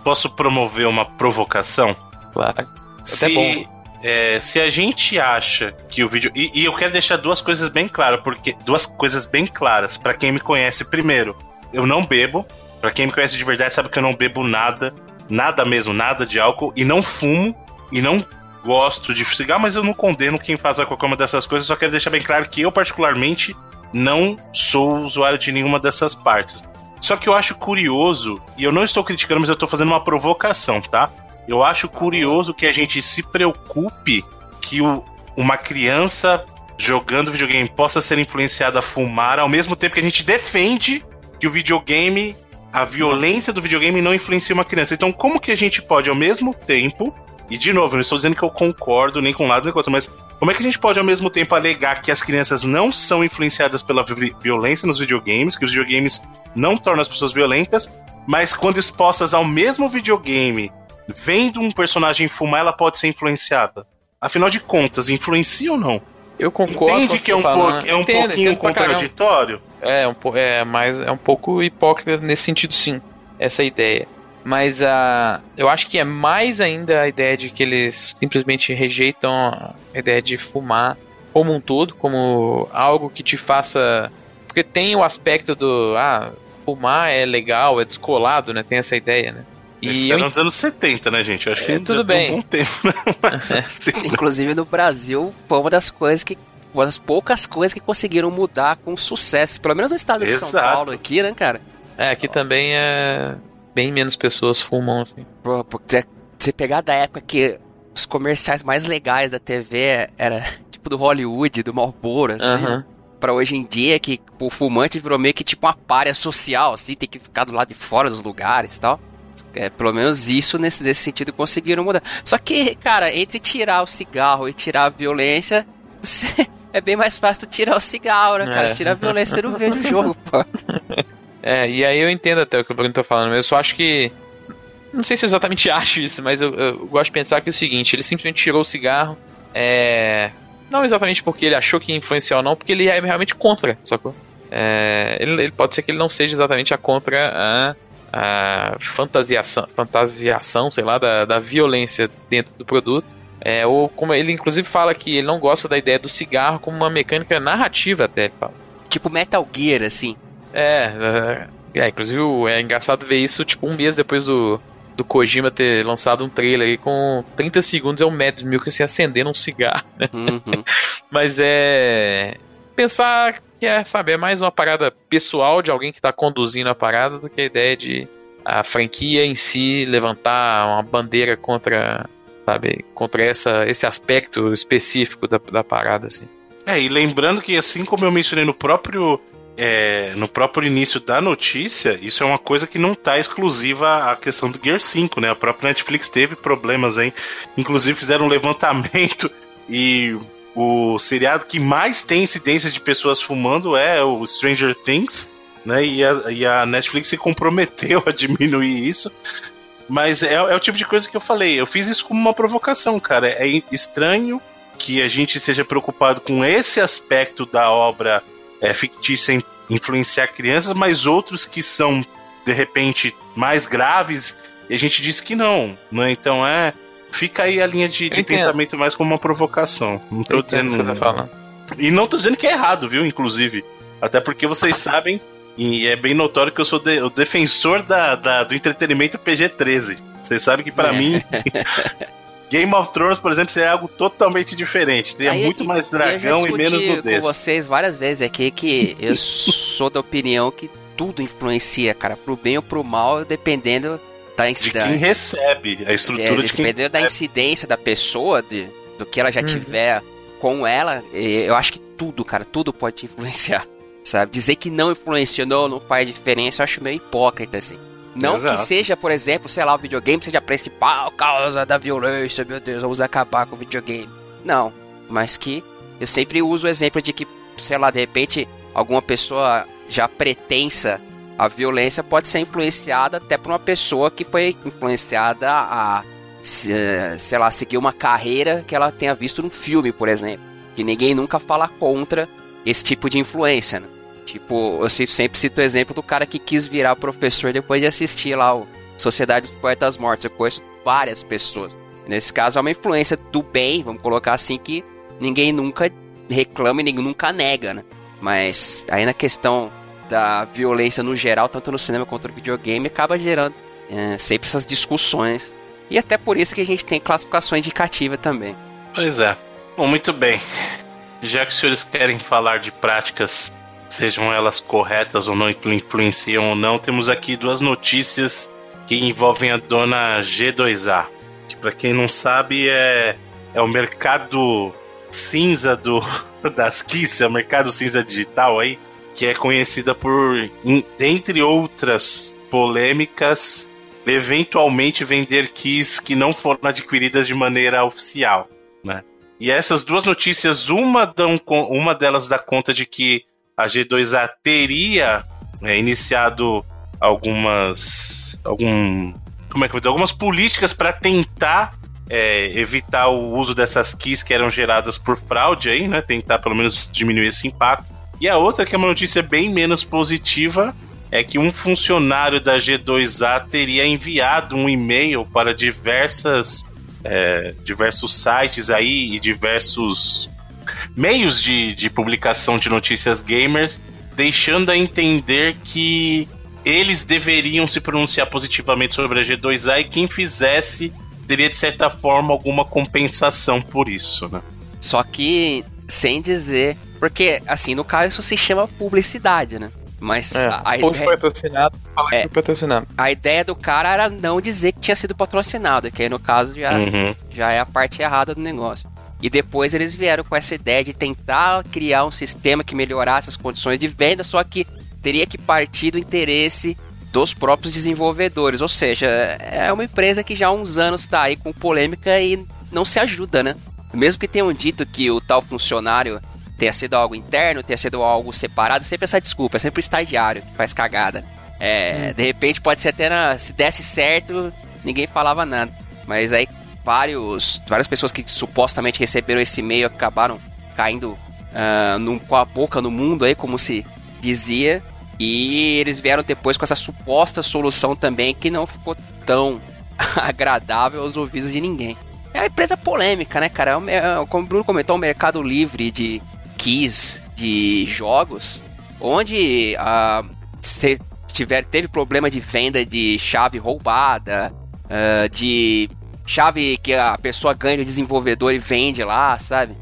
Posso promover uma provocação? Claro. Se, Até bom. É, se a gente acha que o vídeo. E, e, eu quero deixar duas coisas bem claras, porque. Duas coisas bem claras, para quem me conhece. Primeiro, eu não bebo. Para quem me conhece de verdade, sabe que eu não bebo nada. Nada mesmo, nada de álcool. E não fumo. E não gosto de cigarro, mas eu não condeno quem faz qualquer uma dessas coisas. Só quero deixar bem claro que eu, particularmente, não sou usuário de nenhuma dessas partes. Só que eu acho curioso, e eu não estou criticando, mas eu estou fazendo uma provocação, tá? Eu acho curioso que a gente se preocupe que o, uma criança jogando videogame possa ser influenciada a fumar, ao mesmo tempo que a gente defende que o videogame, a violência do videogame não influencia uma criança. Então, como que a gente pode, ao mesmo tempo, e de novo, não estou dizendo que eu concordo nem com um lado nem com outro, mas como é que a gente pode ao mesmo tempo alegar que as crianças não são influenciadas pela violência nos videogames, que os videogames não tornam as pessoas violentas, mas quando expostas ao mesmo videogame, vendo um personagem fumar, ela pode ser influenciada? Afinal de contas, influencia ou não? Eu concordo. Entende que é um, po é um entendo, pouquinho contraditório? É, um, é, mas é um pouco hipócrita nesse sentido, sim. Essa ideia. Mas uh, eu acho que é mais ainda a ideia de que eles simplesmente rejeitam a ideia de fumar como um todo, como algo que te faça. Porque tem o aspecto do. Ah, fumar é legal, é descolado, né? Tem essa ideia, né? E eu... nos anos 70, né, gente? Eu acho que é, tudo bem. um bom tempo, né? Mas, assim... Inclusive no Brasil, foi uma das coisas que. Uma das poucas coisas que conseguiram mudar com sucesso. Pelo menos no estado de Exato. São Paulo aqui, né, cara? É, aqui também é bem menos pessoas fumam, assim. Pô, porque você pegar da época que os comerciais mais legais da TV era tipo do Hollywood, do Marlboro, assim. Uhum. Pra hoje em dia, que o fumante virou meio que tipo uma párea social, assim, tem que ficar do lado de fora dos lugares e tal. É, pelo menos isso nesse, nesse sentido conseguiram mudar. Só que, cara, entre tirar o cigarro e tirar a violência, você, é bem mais fácil tirar o cigarro, né, cara? É. Tirar a violência, você não vê o jogo, pô. É, e aí eu entendo até o que o Bruno tá falando, mas eu só acho que. Não sei se eu exatamente acho isso, mas eu, eu, gosto de pensar que é o seguinte: ele simplesmente tirou o cigarro. É. Não exatamente porque ele achou que ia influenciar ou não, porque ele é realmente contra, sacou? É, ele, ele, pode ser que ele não seja exatamente a contra a, a fantasiação, fantasiação, sei lá, da, da violência dentro do produto. É, ou como ele inclusive fala que ele não gosta da ideia do cigarro como uma mecânica narrativa até, ele fala. Tipo Metal Gear, assim. É, é, é, inclusive é engraçado ver isso tipo um mês depois do, do Kojima ter lançado um trailer aí com 30 segundos é o Mads Mikkelsen acendendo um cigarro. Né? Uhum. Mas é pensar que é, sabe, é mais uma parada pessoal de alguém que tá conduzindo a parada do que a ideia de a franquia em si levantar uma bandeira contra, sabe, contra essa, esse aspecto específico da, da parada, assim. É, e lembrando que assim como eu mencionei no próprio é, no próprio início da notícia, isso é uma coisa que não está exclusiva à questão do Gear 5, né? A própria Netflix teve problemas aí. Inclusive fizeram um levantamento e o seriado que mais tem incidência de pessoas fumando é o Stranger Things, né? E a, e a Netflix se comprometeu a diminuir isso. Mas é, é, o tipo de coisa que eu falei. Eu fiz isso como uma provocação, cara. É estranho que a gente seja preocupado com esse aspecto da obra é, fictícia influenciar crianças, mas outros que são, de repente, mais graves, e a gente diz que não. Né? Então é. Fica aí a linha de, de pensamento mais como uma provocação. Não tô dizendo. Que você tá E não tô dizendo que é errado, viu? Inclusive. Até porque vocês sabem, e é bem notório que eu sou de, o defensor da, da, do entretenimento PG-13. Vocês sabem que para é. mim Game of Thrones, por exemplo, seria algo totalmente diferente. Teria Aí, muito mais dragão e menos nudez. com vocês várias vezes aqui que eu sou da opinião que tudo influencia, cara, pro bem ou pro mal, dependendo da incidência. De quem recebe, a estrutura é, de quem Dependendo da incidência da pessoa, de, do que ela já uhum. tiver com ela, eu acho que tudo, cara, tudo pode te influenciar. sabe? Dizer que não influenciou, não faz diferença, eu acho meio hipócrita, assim. Não Exato. que seja, por exemplo, sei lá, o videogame seja a principal causa da violência, meu Deus, vamos acabar com o videogame. Não, mas que eu sempre uso o exemplo de que, sei lá, de repente, alguma pessoa já pretensa a violência pode ser influenciada até por uma pessoa que foi influenciada a, sei lá, seguir uma carreira que ela tenha visto num filme, por exemplo. Que ninguém nunca fala contra esse tipo de influência, né? Tipo, eu sempre cito o exemplo do cara que quis virar professor depois de assistir lá o Sociedade dos Poetas Mortos. Eu conheço várias pessoas. Nesse caso, é uma influência do bem, vamos colocar assim, que ninguém nunca reclama e ninguém nunca nega, né? Mas aí na questão da violência no geral, tanto no cinema quanto no videogame, acaba gerando é, sempre essas discussões. E até por isso que a gente tem classificação indicativa também. Pois é. Bom, muito bem. Já que os senhores querem falar de práticas, sejam elas corretas ou não, influenciam ou não, temos aqui duas notícias que envolvem a dona G2A. Que para quem não sabe é, é o mercado cinza do das Kiss, é o mercado cinza digital aí, que é conhecida por, dentre outras polêmicas, eventualmente vender keys que não foram adquiridas de maneira oficial, né? E essas duas notícias, uma, dão, uma delas dá conta de que a G2A teria é, iniciado algumas. Algum, como é que eu vou dizer? Algumas políticas para tentar é, evitar o uso dessas keys que eram geradas por fraude aí, né? Tentar pelo menos diminuir esse impacto. E a outra, que é uma notícia bem menos positiva, é que um funcionário da G2A teria enviado um e-mail para diversas é, diversos sites aí e diversos meios de, de publicação de notícias gamers, deixando a entender que eles deveriam se pronunciar positivamente sobre a G2A e quem fizesse teria de certa forma alguma compensação por isso, né? Só que sem dizer, porque assim, no caso isso se chama publicidade, né? Mas é, a, a ideia. patrocinado, fala é, que foi patrocinado. A ideia do cara era não dizer que tinha sido patrocinado, que aí no caso já, uhum. já é a parte errada do negócio. E depois eles vieram com essa ideia de tentar criar um sistema que melhorasse as condições de venda, só que teria que partir do interesse dos próprios desenvolvedores. Ou seja, é uma empresa que já há uns anos está aí com polêmica e não se ajuda, né? Mesmo que tenham dito que o tal funcionário tenha sido algo interno, tenha sido algo separado, sempre essa desculpa, é sempre o estagiário que faz cagada. É, hum. De repente pode ser até na, se desse certo, ninguém falava nada. Mas aí vários, várias pessoas que supostamente receberam esse e-mail acabaram caindo uh, num, com a boca no mundo aí, como se dizia. E eles vieram depois com essa suposta solução também que não ficou tão agradável aos ouvidos de ninguém. É uma empresa polêmica, né, cara? É, é como o Bruno comentou, o um mercado livre de keys de jogos, onde uh, se tiver, teve problema de venda de chave roubada, uh, de chave que a pessoa ganha do desenvolvedor e vende lá, sabe?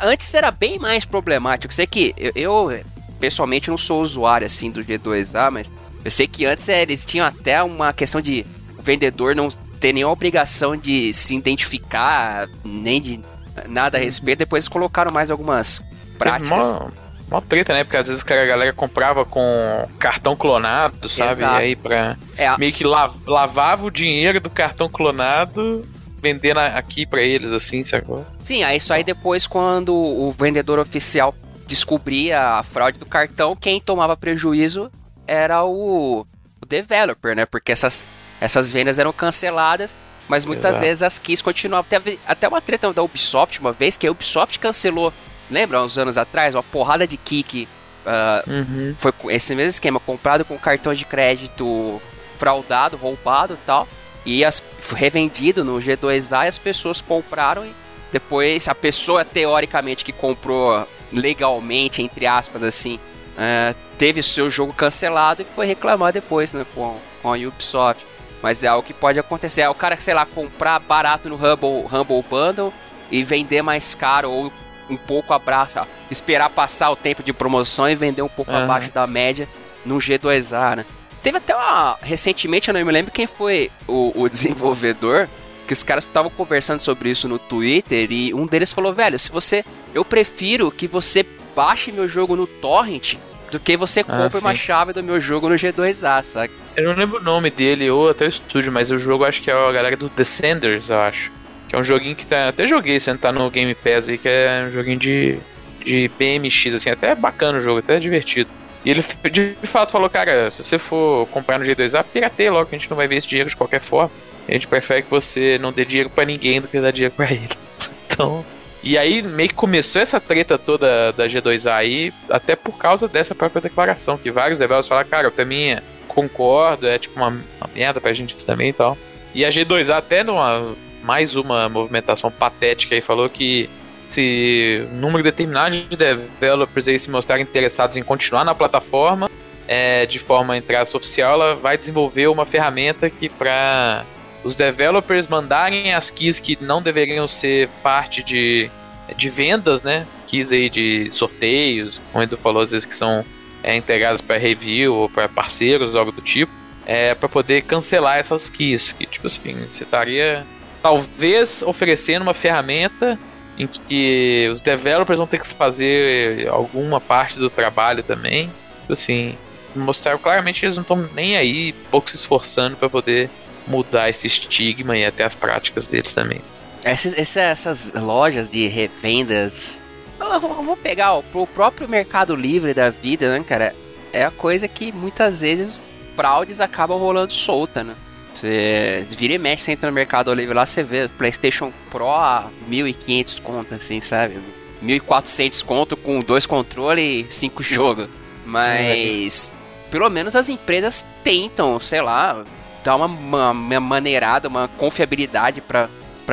Antes era bem mais problemático. Sei que eu, eu, pessoalmente não sou usuário assim do G2A, mas eu sei que antes é, eles tinham até uma questão de o vendedor não ter nenhuma obrigação de se identificar, nem de nada a respeito. Depois colocaram mais algumas práticas. Mó, mó treta, né? Porque às vezes a galera comprava com cartão clonado, sabe? Exato. E aí pra. É. Meio que lavava o dinheiro do cartão clonado vendendo aqui para eles, assim, sacou? Sim, aí isso aí depois, quando o vendedor oficial descobria a fraude do cartão, quem tomava prejuízo era o, o developer, né? Porque essas, essas vendas eram canceladas, mas muitas Exato. vezes as keys continuavam. Teve até uma treta da Ubisoft uma vez, que a Ubisoft cancelou Lembra, uns anos atrás, uma porrada de kick. Uh, uhum. Foi esse mesmo esquema, comprado com cartão de crédito fraudado, roubado e tal. E as, revendido no G2A e as pessoas compraram e depois a pessoa, teoricamente, que comprou legalmente, entre aspas, assim, uh, teve o seu jogo cancelado e foi reclamar depois, né, com, com a Ubisoft. Mas é algo que pode acontecer. É o cara, sei lá, comprar barato no Humble, Humble Bundle e vender mais caro ou um pouco abaixo, esperar passar o tempo de promoção e vender um pouco uhum. abaixo da média no G2A, né? Teve até uma. Recentemente, eu não me lembro quem foi o, o desenvolvedor, que os caras estavam conversando sobre isso no Twitter e um deles falou: velho, se você. Eu prefiro que você baixe meu jogo no Torrent do que você compra Ah, uma chave do meu jogo no G2A, saca? Eu não lembro o nome dele ou até o estúdio, mas o jogo acho que é a galera do Descenders, eu acho. Que é um joguinho que tá. Até joguei, se tá no Game Pass aí, que é um joguinho de, de BMX, assim, até é bacana o jogo, até é divertido. E ele de fato falou, cara, se você for comprar no G2A, pirateia logo, que a gente não vai ver esse dinheiro de qualquer forma. A gente prefere que você não dê dinheiro pra ninguém do que dar dinheiro pra ele. Então. E aí meio que começou essa treta toda da G2A aí, até por causa dessa própria declaração, que vários developers falaram, cara, mim é- concordo, é tipo uma, uma merda pra gente também e tal. E a G2A até numa mais uma movimentação patética aí falou que se um número determinado de developers aí se mostrarem interessados em continuar na plataforma é, de forma entre aspas oficial, ela vai desenvolver uma ferramenta que para os developers mandarem as keys que não deveriam ser parte de, de vendas, né? Keys aí de sorteios, como Edu falou, às vezes que são é, entregadas para review ou para parceiros, algo do tipo, é, para poder cancelar essas keys. Que, tipo assim, você estaria talvez oferecendo uma ferramenta em que os developers vão ter que fazer alguma parte do trabalho também. Assim, mostraram claramente que eles não estão nem aí, pouco se esforçando para poder mudar esse estigma e até as práticas deles também. Essas, essa- essas lojas de revendas. Eu vou pegar ó, pro próprio Mercado Livre da vida, né, cara? É a coisa que muitas vezes fraudes acabam rolando solta, né? Você vira e mexe, você entra no Mercado Livre lá, você vê PlayStation Pro a 1.500 conto, assim, sabe? 1.400 conto com dois controles e cinco jogos. Mas pelo menos as empresas tentam, sei lá, dar uma, uma, uma maneirada, uma confiabilidade para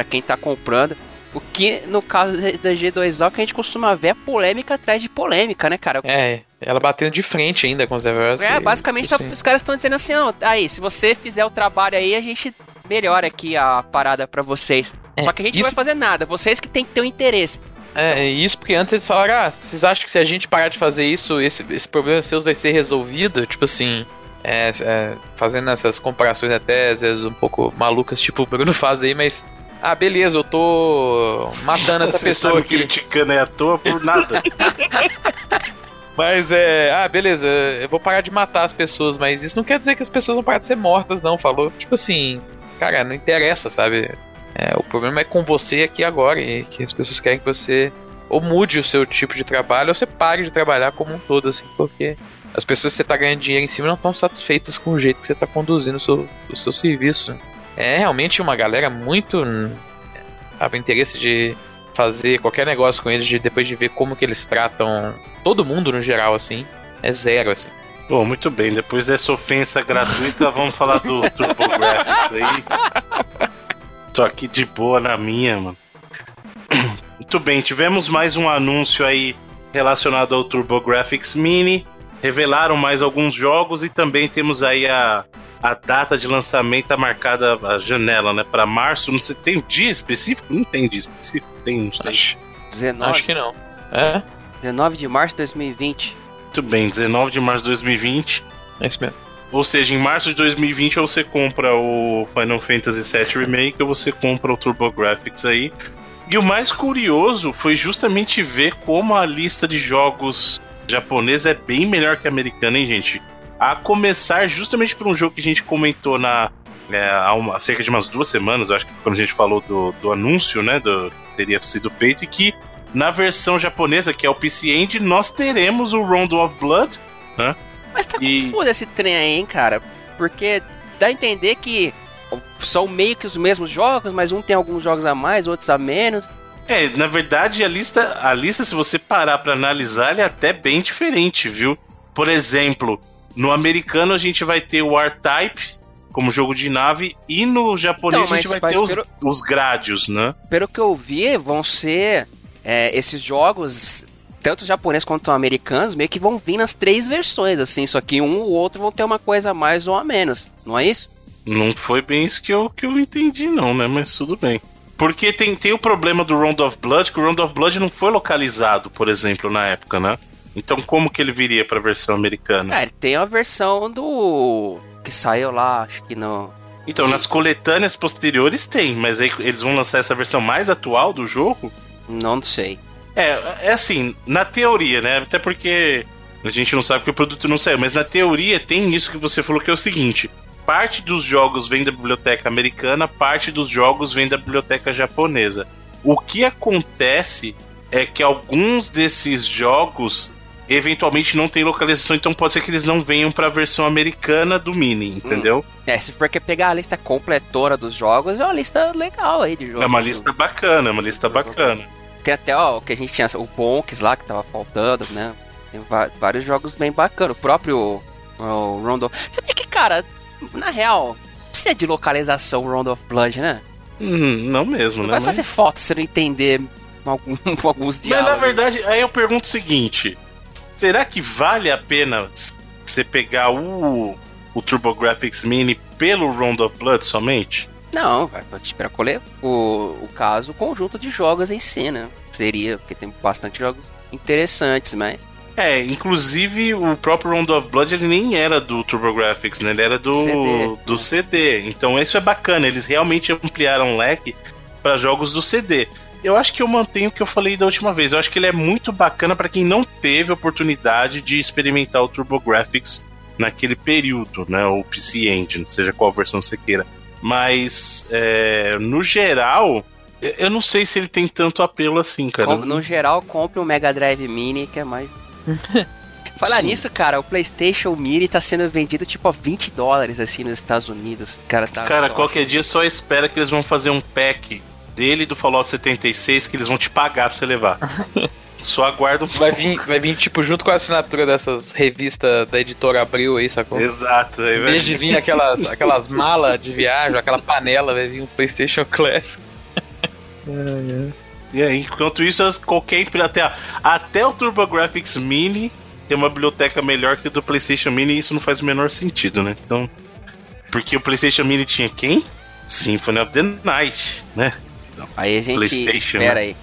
quem tá comprando. O que no caso da da G2A o que a gente costuma ver é polêmica atrás de polêmica, né, cara? É, ela batendo de frente ainda com os developers. É, basicamente tá- assim. os caras estão dizendo assim, ó, aí, se você fizer o trabalho aí, a gente melhora aqui a parada pra vocês. É, Só que a gente não isso- vai fazer nada, vocês que tem que ter um interesse. É, e isso porque antes eles falaram, ah, vocês acham que se a gente parar de fazer isso, esse, esse problema seu vai ser resolvido? Tipo assim, é, é, fazendo essas comparações até às vezes um pouco malucas, tipo o Bruno faz aí, mas. Ah, beleza, eu tô matando essa Você está pessoa me aqui. criticando é à toa por nada. Mas é. Ah, beleza, eu vou parar de matar as pessoas, mas isso não quer dizer que as pessoas vão parar de ser mortas, não. Falou, tipo assim, cara, não interessa, sabe? É, o problema é com você aqui agora, e que as pessoas querem que você ou mude o seu tipo de trabalho, ou você pare de trabalhar como um todo, assim, porque as pessoas que você tá ganhando dinheiro em cima não estão satisfeitas com o jeito que você tá conduzindo o seu, o seu serviço. É realmente uma galera muito. Sabe, interesse de fazer qualquer negócio com eles, de, depois de ver como que eles tratam todo mundo no geral, assim, é zero, assim. Bom, muito bem. Depois dessa ofensa gratuita, vamos falar do TurboGrafx aí. Tô aqui de boa na minha, mano. Muito bem, tivemos mais um anúncio aí relacionado ao TurboGrafx Mini. Revelaram mais alguns jogos e também temos aí a, a data de lançamento tá marcada, a janela, né, para março. Não sei, tem um dia específico? Não tem dia específico, tem, não sei. Acho, 19, acho que não. É? 19 de março de 2020. Muito bem, 19 de março de 2020. É isso mesmo. Ou seja, em março de 2020 ou você compra o Final Fantasy VII Remake ou você compra o TurboGrafx aí. E o mais curioso foi justamente ver como a lista de jogos japonesa é bem melhor que a americana, hein, gente? A começar justamente por um jogo que a gente comentou na é, há, uma- há cerca de umas duas semanas, eu acho que quando a gente falou do, do anúncio, né, do teria sido feito, e que na versão japonesa, que é o PC Engine, nós teremos o Rondo of Blood, Mas tá E- confuso esse trem aí, hein, cara? Porque dá a entender que são meio que os mesmos jogos, mas um tem alguns jogos a mais, outros a menos. É, na verdade, a lista, a lista, se você parar pra analisar, ela é até bem diferente, viu? Por exemplo, no americano a gente vai ter o R-Type como jogo de nave, e no japonês Então, a gente vai ter os, pelo- os grádios, né? Pelo que eu vi, vão ser é, esses jogos, tanto japoneses quanto americanos, meio que vão vir nas três versões, assim, só que um ou outro vão ter uma coisa a mais ou a menos, não é isso? Não foi bem isso que eu, que eu entendi, não, né? Mas tudo bem. Porque tem, tem o problema do Round of Blood, que o Round of Blood não foi localizado, por exemplo, na época, né? Então como que ele viria pra versão americana? É, tem a versão do. que saiu lá, acho que no. Então, nas coletâneas posteriores tem, mas aí eles vão lançar essa versão mais atual do jogo? Não sei. É, é assim, na teoria, né? Até porque A gente não sabe porque o produto não saiu, mas na teoria tem isso que você falou que é o seguinte: parte dos jogos vem da biblioteca americana, parte dos jogos vem da biblioteca japonesa. O que acontece é que alguns desses jogos eventualmente não tem localização, então pode ser que eles não venham para a versão americana do Mini, entendeu? Hum. É, se for que pegar a lista completora dos jogos, é uma lista legal aí de jogos. É uma lista bacana, é uma lista bacana. Tem até ó, o que a gente tinha, o Bonks lá que tava faltando, né? Tem vários jogos bem bacanas. O próprio o Rondo. Você vê que, cara, na real, precisa de localização Round of Blood, né? Hum, não mesmo, não né? Vai fazer foto se não entender algum, alguns diálogos. Mas na verdade, aí eu pergunto o seguinte: será que vale a pena você pegar o, o TurboGrafx Mini pelo Round of Blood somente? Não, vai para colher o, o caso, o conjunto de jogos em si, né? Seria, porque tem bastante jogos interessantes, mas. É, inclusive o próprio Round of Blood ele nem era do TurboGrafx, né? Ele era do CD, do CD. Então isso é bacana, eles realmente ampliaram o leque para jogos do CD. Eu acho que eu mantenho o que eu falei da última vez. Eu acho que ele é muito bacana para quem não teve oportunidade de experimentar o TurboGrafx naquele período, né? Ou PC Engine, seja qual versão você queira. Mas, é, no geral, eu não sei se ele tem tanto apelo assim, cara. No geral, compre um Mega Drive Mini, que é mais. Falar Sim. nisso, cara, o PlayStation Mini tá sendo vendido tipo a 20 dólares assim nos Estados Unidos. Cara, tá cara qualquer dia só espera que eles vão fazer um pack dele do Fallout 76 que eles vão te pagar pra você levar. Só aguardo um vai vir, vai vir, tipo, junto com a assinatura dessas revistas da editora Abril aí, sacou? Exato. Aí, em vez de vir aquelas, aquelas malas de viagem, aquela panela, vai vir um PlayStation Classic. E aí, enquanto isso, qualquer até, até o TurboGrafx Mini tem uma biblioteca melhor que o do PlayStation Mini e isso não faz o menor sentido, né? Então, porque o PlayStation Mini tinha quem? Symphony of the Night, né? Aí a gente espera né? aí.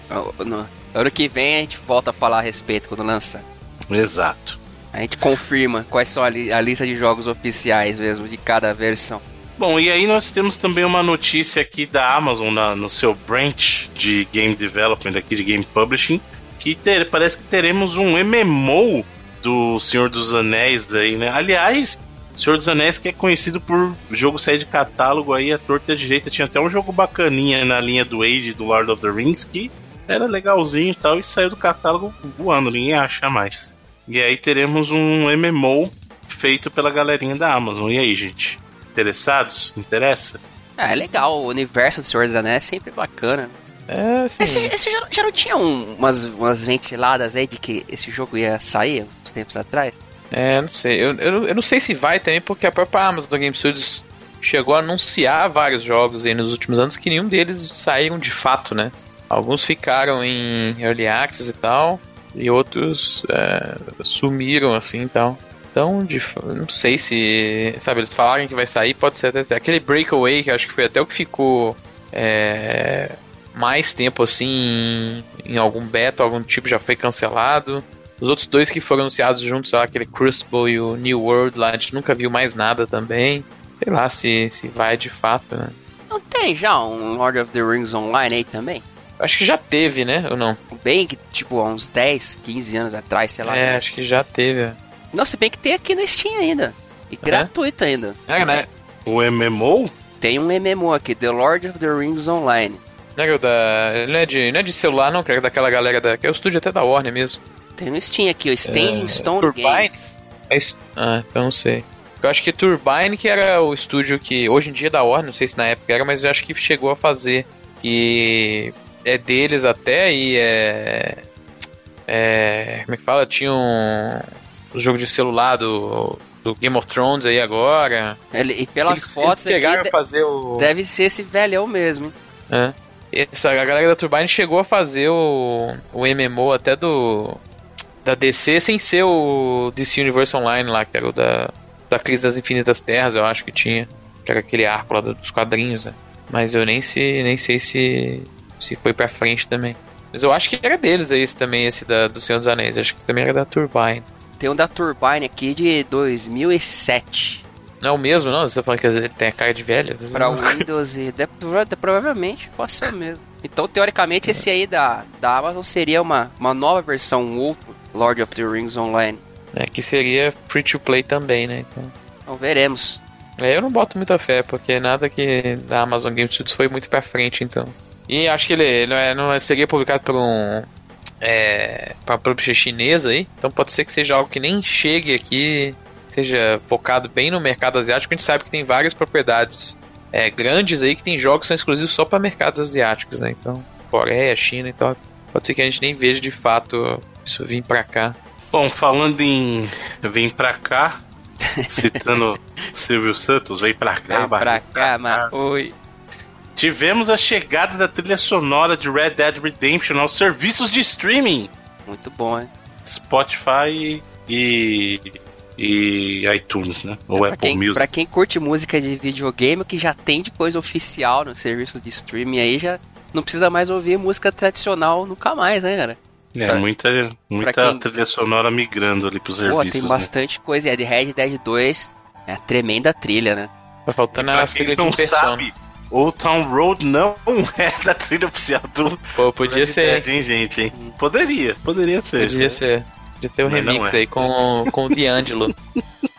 No, ano que vem a gente volta a falar a respeito quando lançar. Exato. A gente confirma quais são a, li a lista de jogos oficiais mesmo de cada versão. Bom, e aí nós temos também uma notícia aqui da Amazon na, no seu branch de game development aqui de game publishing, que ter, parece que teremos um MMO do Senhor dos Anéis aí, né? Aliás, Senhor dos Anéis que é conhecido por jogo sair de catálogo aí a torta direita. Tinha até um jogo bacaninha na linha do Age do Lord of the Rings que era legalzinho e tal e saiu do catálogo voando, ninguém acha mais. E aí teremos um MMO feito pela galerinha da Amazon. E aí, gente? Interessados? Interessa? Ah, é legal. O universo do Senhor dos Anéis é sempre bacana. É, sim. Esse, esse já, já, não tinha um, umas, umas ventiladas aí de que esse jogo ia sair uns tempos atrás? É, não sei. Eu, eu, eu, não sei se vai também, porque a própria Amazon do Game Studios chegou a anunciar vários jogos aí nos últimos anos que nenhum deles saíram de fato, né? Alguns ficaram em Early Access e tal, e outros é, sumiram assim e tal. Então, de, não sei se. Sabe, eles falaram que vai sair, pode ser até. Aquele Breakaway, que acho que foi até o que ficou. É, mais tempo assim em, em algum beta, algum tipo já foi cancelado. Os outros dois que foram anunciados juntos, lá, aquele Crucible e o New World lá, a gente nunca viu mais nada também. Sei lá se, se vai de fato, né? Não tem já um Lord of the Rings online aí também? Acho que já teve, né? Ou não? Bem que, tipo, há uns 10, 15 anos atrás, sei lá. É, acho que já teve. É. Se bem que tem aqui no Steam ainda. E é? gratuito ainda. É, né? O MMO? Tem um MMO aqui, The Lord of the Rings Online. Não é, da, não é, de, não é de celular, não, que é daquela galera da. Que é o estúdio até da Warner mesmo. Tem no Steam aqui, o Standing é, Stone Turbine? Games. É, ah, então não sei. Eu acho que Turbine, que era o estúdio que hoje em dia é da Warner, não sei se na época era, mas eu acho que chegou a fazer. E é deles até e é. É. Como é que fala? Tinha um. O jogo de celular do, do Game of Thrones aí agora. Ele, e pelas eles, fotos eles aqui. fazer o... Deve ser esse velhão mesmo. É. Essa, a galera da Turbine chegou a fazer o, o MMO até do. Da DC sem ser o DC Universe Online lá, que era o da, da Crise das Infinitas Terras, eu acho que tinha. Que era aquele arco lá dos quadrinhos, né? Mas eu nem, se, nem sei se, se foi pra frente também. Mas eu acho que era deles esse também, esse da, do Senhor dos Anéis. Acho que também era da Turbine. Tem um da Turbine aqui de 2007. Não é o mesmo, não? Você tá falando que ele tem a cara de velho? Pra Windows e... De, provavelmente pode ser o mesmo. Então, teoricamente, esse aí da, da Amazon seria uma, uma nova versão, um outro Lord of the Rings Online. É, que seria free to play também, né? Então, Então veremos. é, eu não boto muita fé, porque nada que da Amazon Game Studios foi muito pra frente, então. E acho que ele não, é, não é- seria publicado por um. É, pra publisher chinesa aí, então pode ser que seja algo que nem chegue aqui, seja focado bem no mercado asiático. A gente sabe que tem várias propriedades é, grandes aí que tem jogos que são exclusivos só para mercados asiáticos, né? Então, Coreia, China, então pode ser que a gente nem veja de fato isso vir pra cá. Bom, falando em vem pra cá, citando Silvio Santos, vem pra cá, Vem pra cá, mas oi. Tivemos a chegada da trilha sonora de Red Dead Redemption aos serviços de streaming, Muito bom, hein? Spotify e, e iTunes, né? Ou pra, Apple quem, Music. pra quem curte música de videogame, que já tem depois oficial no serviço de streaming aí, já não precisa mais ouvir música tradicional nunca mais, né, cara? É, pra- muita, muita quem- trilha sonora migrando ali pros Pô, serviços. tem né? bastante coisa. A de Red Dead 2 é a tremenda trilha, né? Tá faltando quem trilhas não de Persona. sabe, Old Town Road não é da trilha oficial do Pô, podia Red ser. Dead, hein, gente? Hein? Poderia, poderia ser. Podia ser. Podia ter um Mas não remix é. aí com, com o D'Angelo.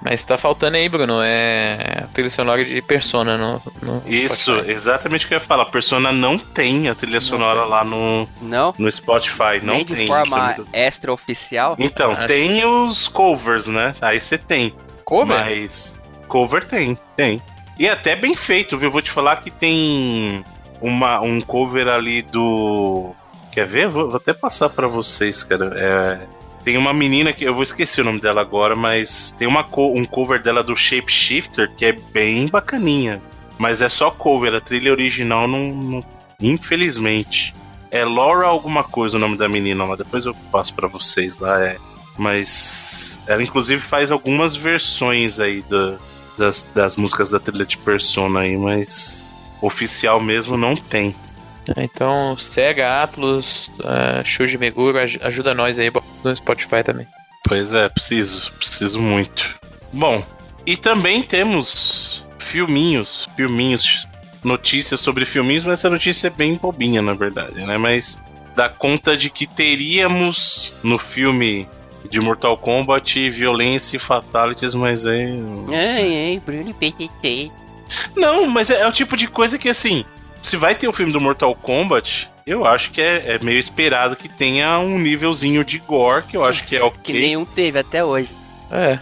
Mas tá faltando aí, Bruno. É a trilha sonora de Persona no, no Isso, Spotify. exatamente o que eu ia falar. A Persona não tem a trilha sonora lá no, Não? no Spotify, não Nem tem. de é forma muito- extra oficial. Então, Acho- tem os covers, né? Aí você tem. Cover? Mas cover tem, tem. E é até bem feito, viu? Vou te falar que tem uma, um cover ali do. Quer ver? Vou, vou até passar pra vocês, cara. É, Tem uma menina que eu vou esquecer o nome dela agora, mas tem uma co- um cover dela do Shapeshifter que é bem bacaninha. Mas é só cover, a trilha original não. não- infelizmente. É Laura alguma coisa o nome da menina lá, depois eu passo pra vocês lá. É. Mas ela inclusive faz algumas versões aí da- das, das músicas da trilha de Persona aí, mas oficial mesmo não tem. É, Então, Sega, Atlus, uh, Shuji Meguro, aj- ajuda nós aí no Spotify também. Pois é, preciso, preciso muito. Bom, e também temos filminhos, filminhos, notícias sobre filminhos, mas essa notícia é bem bobinha, na verdade, né? Mas dá conta de que teríamos no filme de Mortal Kombat violência e fatalities, mas é. Ai, ai, Bruno PTT. Não, mas é, é o tipo de coisa que assim, se vai ter o filme do Mortal Kombat, eu acho que é, é meio esperado que tenha um nívelzinho de gore, que eu acho que é ok. Que nenhum teve até hoje. É,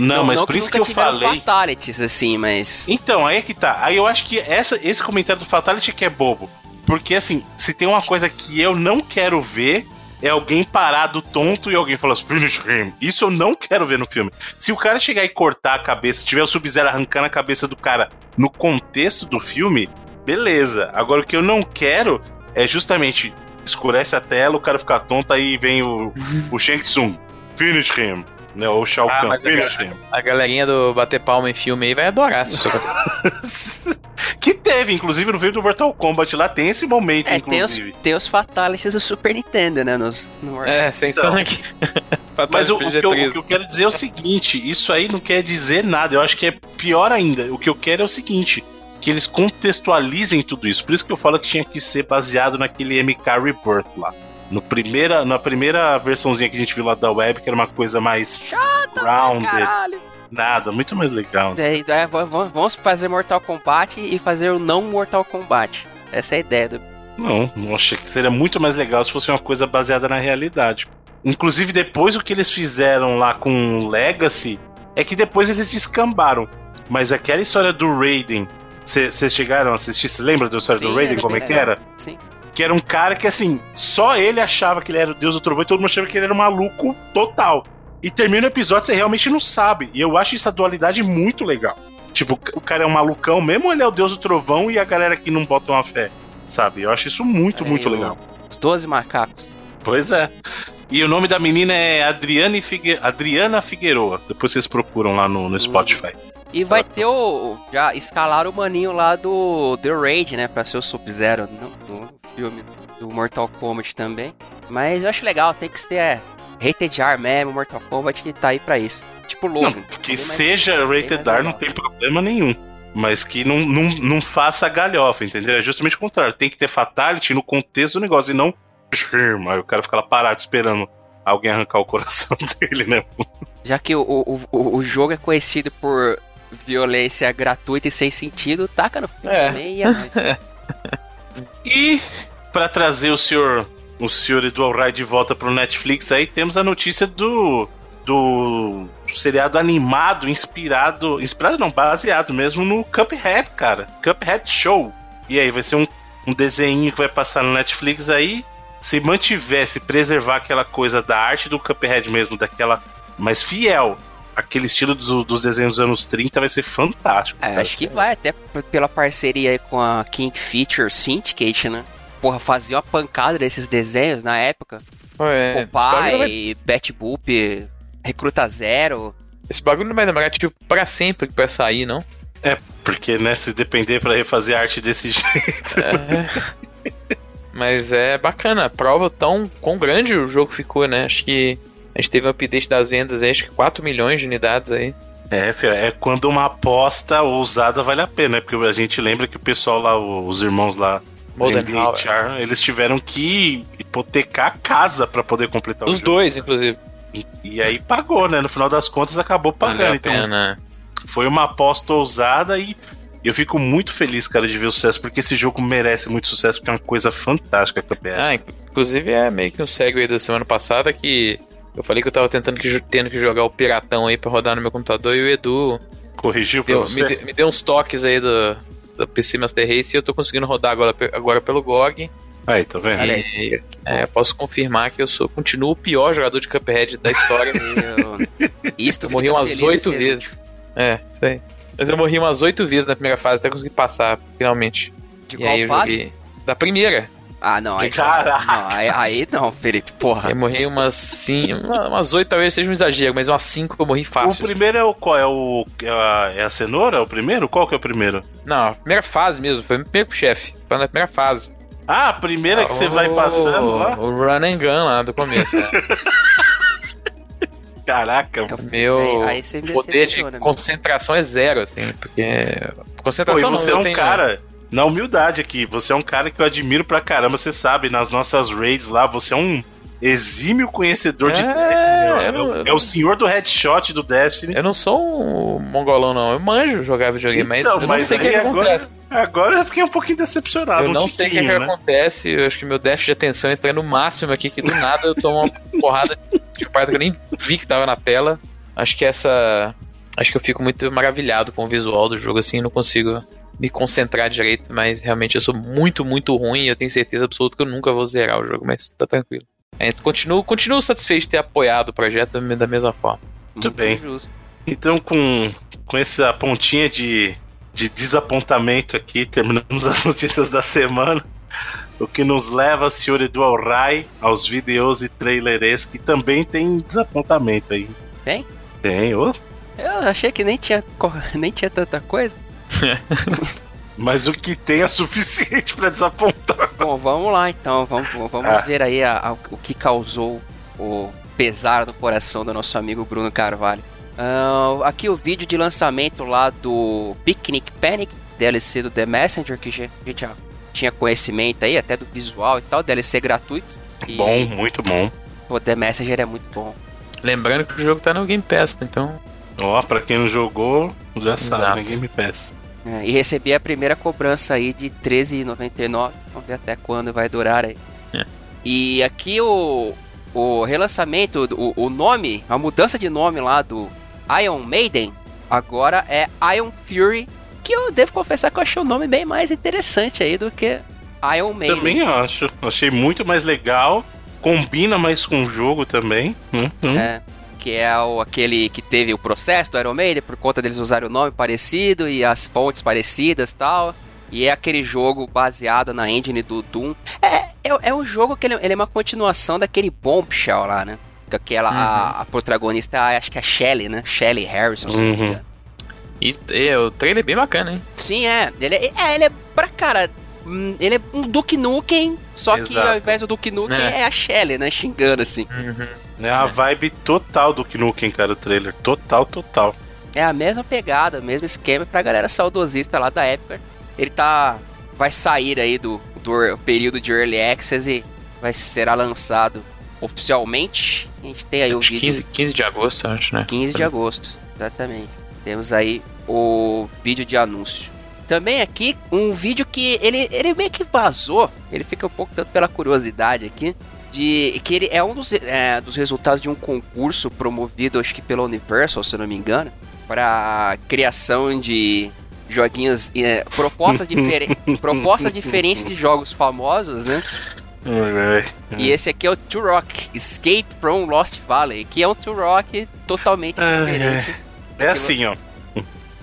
Não, mas por isso nunca que eu falei- fatalities, assim, mas... Então, aí é que tá. Aí eu acho que essa, esse comentário do Fatality que é bobo. Porque, assim, se tem uma coisa que eu não quero ver, é alguém parado tonto e alguém falando finish him. Isso eu não quero ver no filme. Se o cara chegar e cortar a cabeça, se tiver o Sub-Zero arrancando a cabeça do cara no contexto do filme, beleza. Agora, o que eu não quero é justamente escurece a tela, o cara ficar tonto, aí vem o, o Shang Tsung. Finish him. Né, ou o Shao Ah, Kahn. Finish him. a galerinha do Bater Palma em filme aí vai adorar que teve, inclusive, no filme do Mortal Kombat lá tem esse momento, É, tem os, inclusive. tem os fatalities do Super Nintendo, né? Nos, no... é, sem Então. sangue. Mas o, o que eu, o PG-13. que eu quero dizer é o seguinte: isso aí não quer dizer nada. Eu acho que é pior ainda. O que eu quero é o seguinte: que eles contextualizem tudo isso. Por isso que eu falo que tinha que ser baseado naquele MK Rebirth lá. No primeira, na primeira versãozinha que a gente viu lá da web, que era uma coisa mais rounded, Caralho! nada, muito mais legal. É, é, v- vamos fazer Mortal Kombat e fazer o não Mortal Kombat. Essa é a ideia do... Não, não achei que seria muito mais legal se fosse uma coisa baseada na realidade. Inclusive, depois o que eles fizeram lá com Legacy é que depois eles descambaram. Mas aquela história do Raiden, vocês chegaram a assistir? Você lembra da história Sim, do Raiden? era Como é que era? Sim. Que era um cara que, assim, só ele achava que ele era o deus do trovão e todo mundo achava que ele era um maluco total. E termina o episódio, você realmente não sabe. E eu acho essa dualidade muito legal. Tipo, o cara é um malucão mesmo ou ele é o deus do trovão e a galera que não bota uma fé? Sabe? Eu acho isso muito, Aí, muito legal. Os 12 macacos. Pois é. E o nome da menina é Adriane Figue... Adriana Figueroa. Depois vocês procuram lá no, no Spotify. E vai ter o. Já escalaram o maninho lá do The Raid, né? Pra ser o Sub-Zero no, no filme do Mortal Kombat também. Mas eu acho legal, tem que ter é, Rated R mesmo, Mortal Kombat tá aí pra isso. Tipo Não, Logan. que Bem mais- seja rated R não tem problema nenhum. Mas que não, não, não faça galhofa, entendeu? É justamente o contrário. Tem que ter fatality no contexto do negócio e não. Aí o cara fica lá parado esperando alguém arrancar o coração dele, né? Já que o, o, o, o jogo é conhecido por violência gratuita e sem sentido, taca no filme É. e é. E pra trazer o senhor, o senhor Eduardo Rai de volta pro Netflix, aí temos a notícia do do seriado animado inspirado, inspirado não, baseado mesmo no Cuphead, cara. Cuphead Show. E aí vai ser um, um desenho que vai passar no Netflix aí. Se mantivesse preservar aquela coisa da arte do Cuphead mesmo, daquela mais fiel, aquele estilo dos, dos desenhos dos anos 30 vai ser fantástico. É, acho que vai, até pela parceria aí com a King Feature Syndicate, né? Porra, fazia uma pancada desses desenhos na época. É, bagulho vai, Popeye, Bat Boop, Recruta Zero. esse bagulho não vai demorar, tipo, pra sempre pra sair, não? Porque, né, se depender pra refazer arte desse jeito. É. Mas é bacana, prova tão quão grande o jogo ficou, né? Acho que a gente teve um update das vendas aí, acho que 4 milhões de unidades aí. É, é quando uma aposta ousada vale a pena, né? Porque a gente lembra que o pessoal lá, os irmãos lá. HR, eles tiveram que hipotecar a casa pra poder completar o Os jogo. dois, inclusive. E, e aí pagou, né? No final das contas acabou pagando. Então pena. foi uma aposta ousada e eu fico muito feliz, cara, de ver o sucesso, porque esse jogo merece muito sucesso, porque é uma coisa fantástica, Cuphead. Ah, inc- inclusive é meio que um segue da semana passada que eu falei que eu tava tentando que, tendo que jogar o Piratão aí pra rodar no meu computador e o Edu Corrigiu pra deu- você? me, me deu uns toques aí do, do PC Master Race e eu tô conseguindo rodar agora, agora pelo GOG. Aí, tá vendo? Olha E é, posso confirmar que eu sou, continuo o pior jogador de Cuphead da história. Eu morri umas oito vezes. útil. É, isso aí. Mas eu morri umas oito vezes na primeira fase até conseguir passar, finalmente. De e qual aí fase? joguei. Da primeira. Ah, não, aí, Caraca. não, aí, aí não, Felipe, porra. Eu morri umas uma- umas oito talvez seja um exagero, mas umas cinco eu morri O fácil. primeiro é o qual? É, o, é, a, é a cenoura? O primeiro? Qual que é o primeiro? Não, a primeira fase mesmo, foi o primeiro chefe. Foi na primeira fase. Ah, a primeira que você vai O- passando lá? O run and gun lá do começo. é. Caraca. Eu- Meu Aí- aí poder de concentração é zero, assim, porque. Pô, Concentração não, você é eu um tenho- cara, na humildade aqui, você é um cara que eu admiro pra caramba, você sabe, nas nossas raids lá, você é um exímio conhecedor de É, Destiny. É, eu é não- é o senhor do headshot do Destiny. Eu não sou um mongolão, não. Eu manjo jogar videogame, mas Então, eu não mas sei o que, que acontece. agora eu fiquei um pouquinho decepcionado. Eu um não sei o que, tiquinho, que né? acontece. Eu acho que meu déficit de atenção entra no máximo aqui, que do nada eu tomo uma porrada de parte que eu nem vi que tava na tela. Acho que essa. Acho que eu fico muito maravilhado com o visual do jogo, assim, não consigo me concentrar direito, mas realmente eu sou muito, muito ruim e eu tenho certeza absoluta que eu nunca vou zerar o jogo, mas tá tranquilo. É, continuo, continuo satisfeito de ter apoiado o projeto da mesma forma. Muito bem. justo. Então, com, com essa pontinha de, de desapontamento aqui, terminamos as notícias da semana. O que nos leva, senhor Edu Alray, aos vídeos e trailers que também tem desapontamento aí. Tem? Tem, ô. Eu achei que nem tinha, nem tinha tanta coisa. Mas o que tem é suficiente pra desapontar. Bom, vamos lá então. Vamos, vamos Ah. ver aí a- a- o que causou o pesar no coração do nosso amigo Bruno Carvalho. Ah, aqui o vídeo de lançamento lá do Picnic Panic, DLC do The Messenger, que já- a gente já tinha conhecimento aí, até do visual e tal, DLC gratuito. E, Bom, muito bom. O The Messenger é muito bom. Lembrando que o jogo tá no Game Pass, então. Ó, pra quem não jogou, já sabe, Exato. né? Game Pass. É, e recebi a primeira cobrança aí de R$13,99. Vamos ver até quando vai durar aí. É. E aqui o, o relançamento, o, o nome, a mudança de nome lá do Iron Maiden, agora é Iron Fury. Que eu devo confessar que eu achei o nome bem mais interessante aí do que Iron Maiden. Também acho. Achei muito mais legal. Combina mais com o jogo também. Hum, hum. É, que é o, aquele que teve o processo do Iron Maiden por conta deles usarem o nome parecido e as fontes parecidas e tal. E é aquele jogo baseado na engine do Doom. É, é, é um jogo que ele, ele é uma continuação daquele Bombshell lá, né? Que Aquela, a, a protagonista, acho que é a Shelly, né? Shelly Harrison, se não me Uhum. engano. E, e o trailer é bem bacana, hein? Sim, é. Ele é, é, ele é pra cara. hum, Ele é um Duke Nukem, só que Exato. ao invés do Duke Nukem É. é a Shelly, né? Xingando assim. É a vibe total do Knuckles, cara, o trailer. Total, total. É a mesma pegada, o mesmo esquema pra galera saudosista lá da época. Ele tá. Vai sair aí do, do período de Early Access e vai será lançado oficialmente A gente tem aí o vídeo. 15, 15 de agosto, acho, né? 15 de agosto, exatamente. Temos aí o vídeo de anúncio. Também aqui um vídeo que ele, ele meio que vazou. Ele fica um pouco tanto pela curiosidade aqui. De que ele é um dos, é, dos resultados de um concurso promovido, acho que pela Universal, se eu não me engano, para criação de joguinhos, é, propostas, difere propostas diferentes de jogos famosos, né? E esse aqui é o Turok Escape from Lost Valley, que é um Turok totalmente diferente. É assim, ó.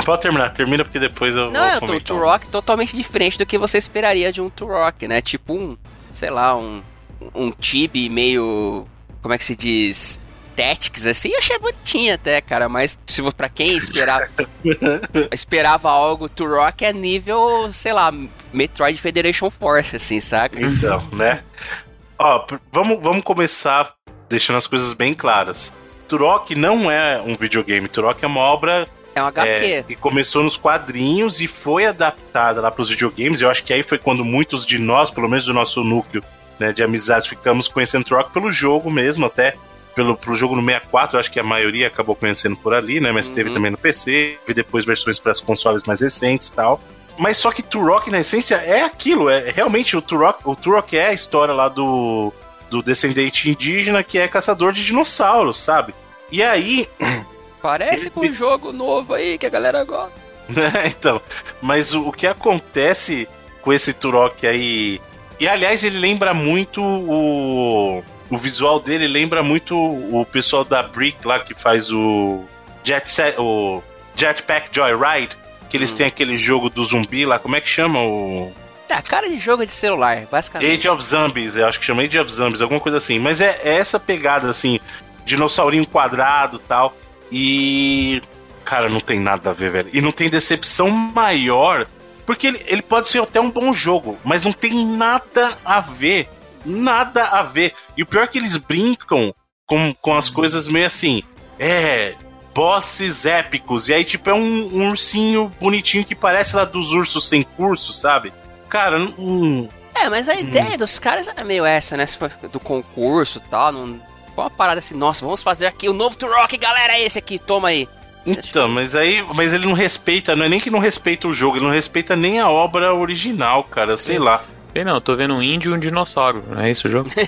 Pode terminar, termina porque depois eu Não, é um Turok totalmente diferente do que você esperaria de um Turok, né? Tipo um, sei lá, um um Tibi meio como é que se diz? Tactics, assim, eu achei bonitinho até, cara, mas se para quem esperava esperava algo Turok é nível, sei lá, Metroid Federation Force, assim, saca? Então, né? Ó, vamos, vamos começar deixando as coisas bem claras. Turok não é um videogame, Turok é uma obra é um HQ. É, e começou nos quadrinhos e foi adaptada lá para os videogames. Eu acho que aí foi quando muitos de nós, pelo menos do nosso núcleo né, de amizades, ficamos conhecendo Turok pelo jogo mesmo, até pelo pro jogo no 64, acho que a maioria acabou conhecendo por ali, né? Mas uhum. teve também no PC, e depois versões para as consoles mais recentes e tal. Mas só que Turok, na essência, é aquilo. É realmente o Turok. O Turok é a história lá do, do descendente indígena que é caçador de dinossauros, sabe? E aí. Parece ele... com um jogo novo aí que a galera gosta. então, mas o, o, que acontece com esse Turok aí. E aliás, ele lembra muito o. O visual dele lembra muito o pessoal da Brick lá que faz o. Jet Set, o Jetpack Joyride que eles hum. têm aquele jogo do zumbi lá, como é que chama o. É, cara de jogo de celular, basicamente. Age of Zombies, eu acho que chama Age of Zombies, alguma coisa assim. Mas é, é essa pegada, assim, dinossaurinho quadrado tal. E. Cara, não tem nada a ver, velho. E não tem decepção maior. Porque ele, ele pode ser até um bom jogo, mas não tem nada a ver. Nada a ver. E o pior é que eles brincam com, com as coisas meio assim. É, bosses épicos. E aí, tipo, é um, um ursinho bonitinho que parece lá dos ursos sem curso, sabe? Cara, não. É, mas a hum. ideia dos caras era meio essa, né? Do concurso e tal. Não... Foi uma parada assim, nossa, vamos fazer aqui o novo Turok, galera, é esse aqui, toma aí. Então, mas aí, mas ele não respeita, não é nem que não respeita o jogo, ele não respeita nem a obra original, cara, sei Sim. lá. Sei não, tô vendo um índio e um dinossauro, não é isso o jogo?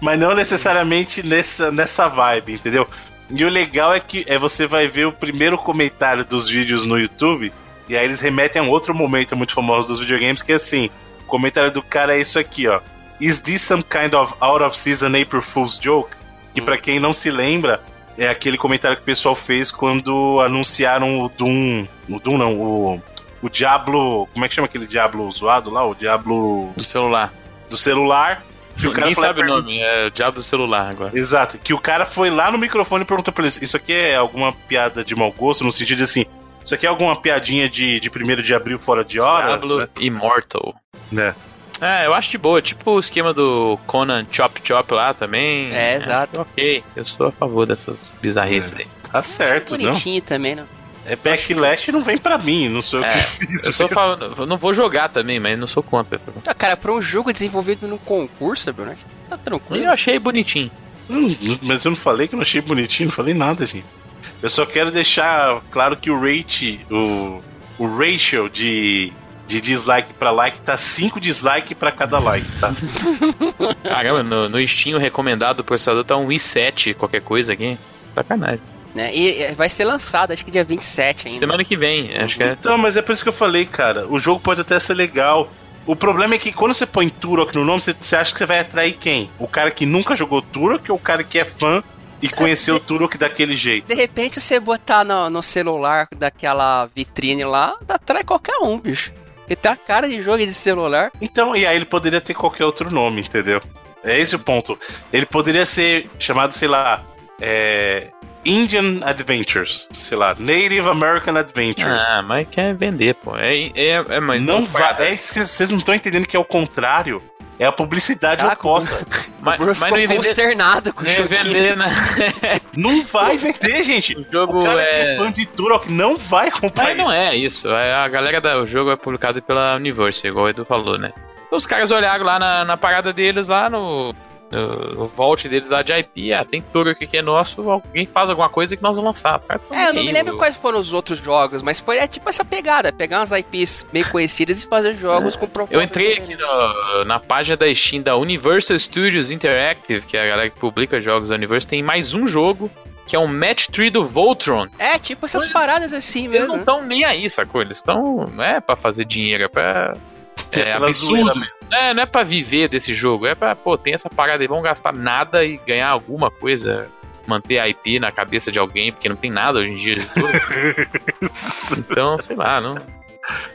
mas não necessariamente nessa, nessa vibe, entendeu? E o legal é que é, você vai ver o primeiro comentário dos vídeos no YouTube, e aí eles remetem a um outro momento muito famoso dos videogames, que é assim, o comentário do cara é isso aqui, ó. Is this some kind of out of season April Fool's joke? Que hum. para quem não se lembra, é aquele comentário que o pessoal fez quando anunciaram o Doom, o Doom não, o o Diablo, como é que chama aquele Diablo zoado lá? O Diablo do celular. Do celular que o cara Ninguém sabe o nome, é o diabo do celular agora. Exato, que o cara foi lá no microfone e perguntou pra ele: Isso aqui é alguma piada de mau gosto? No sentido de assim, isso aqui é alguma piadinha de, de 1 de abril fora de hora? Diablo Immortal. Né? É, eu acho de boa. Tipo o esquema do Conan Chop Chop lá também. É, exato. ok, eu sou a favor dessas bizarrices é. aí. Tá certo, é bonitinho não? também, não? É backlash não vem pra mim, não sou eu é, que fiz. Eu sou eu não vou jogar também, mas não sou contra. Ah, cara, pra um jogo desenvolvido no concurso, Bruno, Tá tranquilo. Eu achei bonitinho. Hum, mas eu não falei que eu não achei bonitinho, não falei nada, gente. Eu só quero deixar claro que o rate, o, o ratio de, de dislike pra like tá 5 dislike pra cada like, tá? Caramba, no, no Steam o recomendado do processador tá um i7, qualquer coisa aqui. Sacanagem. Né? E vai ser lançado, acho que dia 27 ainda. Semana que vem, acho que é. Então, mas é por isso que eu falei, cara. O jogo pode até ser legal. O problema é que quando você põe Turok no nome, você, você acha que você vai atrair quem? O cara que nunca jogou Turok ou o cara que é fã e conheceu o Turok daquele jeito? De repente, você botar no, no celular daquela vitrine lá, atrai qualquer um, bicho. Ele tem a cara de jogo de celular. Então, e aí ele poderia ter qualquer outro nome, entendeu? É esse o ponto. Ele poderia ser chamado, sei lá, é, Indian Adventures, sei lá, Native American Adventures. Ah, mas quer vender, pô. É, é, é mas não vai. É, vocês não estão entendendo que é o contrário. É a publicidade Caraca, oposta. mas, mas não ia consternado com o jogo. Vender, né? não vai vender, gente. O jogo o cara é... é fã de Turok não vai comprar mas isso. não é isso. É, a galera do jogo é publicado pela Universe, igual o Edu falou, né? Os caras olharam lá na, na parada deles, lá no, no vault deles lá de IP, ah, tem tudo aqui que é nosso, alguém faz alguma coisa que nós vamos lançar. É, eu não me lembro quais foram os outros jogos, mas foi é, tipo essa pegada, pegar umas IPs meio conhecidas e fazer jogos é. com propósito. Eu entrei aqui no, na página da Steam da Universal Studios Interactive, que é a galera que publica jogos da Universal, tem mais um jogo que é um match tree do Voltron. É, tipo essas paradas assim mesmo. Eles não estão nem aí, sacou? Eles estão. Não é pra fazer dinheiro, é pra. É, absurdo. É, não é pra viver desse jogo, é pra, pô, tem essa parada aí, vamos gastar nada e ganhar alguma coisa, manter a IP na cabeça de alguém, porque não tem nada hoje em dia. então, sei lá, não.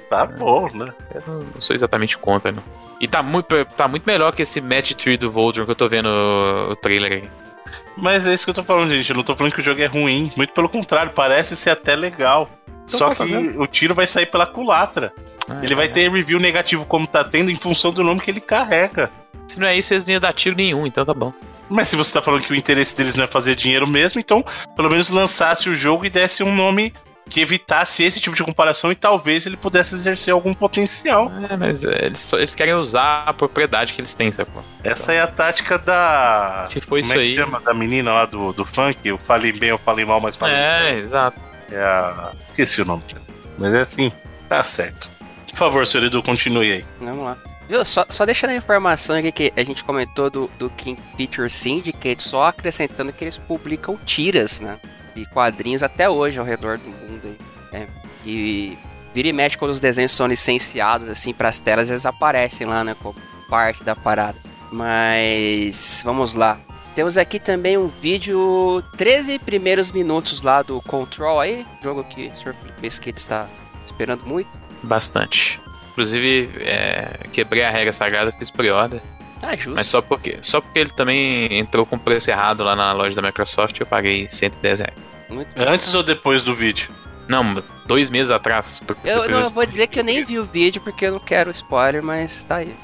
Tá bom, né? Eu não, não sou exatamente contra, não. E tá muito, tá muito melhor que esse match tree do Voltron que eu tô vendo o, trailer aí. Mas é isso que eu tô falando, gente. Eu não tô falando que o jogo é ruim. Muito pelo contrário, parece ser até legal. Então, Só que o tiro vai sair pela culatra. Ah, ele vai é. ter review negativo como tá tendo em função do nome que ele carrega. Se não é isso, eles não iam dar tiro nenhum, então tá bom. Mas se você tá falando que o interesse deles não é fazer dinheiro mesmo, então pelo menos lançasse o jogo e desse um nome que evitasse esse tipo de comparação e talvez ele pudesse exercer algum potencial. É, mas eles, só, eles querem usar a propriedade que eles têm, sabe? Essa então, é a tática da. Se foi Como isso é que aí. chama? Da menina lá do, do funk, eu falei bem, eu falei mal, mas falei É, bem. exato. É a. Esqueci o nome. Mas é assim, tá certo. Por favor, senhor Edu, continue aí. Vamos lá. Viu, só, só deixando a informação aqui que a gente comentou do, do King Picture Syndicate, só acrescentando que eles publicam tiras, né? De quadrinhos até hoje ao redor do mundo aí. É. E vira e mexe quando os desenhos são licenciados, assim, pras telas, eles aparecem lá, né? Como parte da parada. Mas vamos lá. Temos aqui também um vídeo 13 primeiros minutos lá do Control aí, jogo que o Sr. Biscuit está esperando muito. Bastante. Inclusive, é, quebrei a regra sagrada, fiz pre-order. Ah, justo. Mas só porque, só porque ele também entrou com preço errado lá na loja da Microsoft, eu paguei 110 reais. Muito Antes ou depois do vídeo? Não, dois meses atrás. Eu, não, eu vou dizer que eu nem vi o vídeo porque eu não quero spoiler, mas tá aí.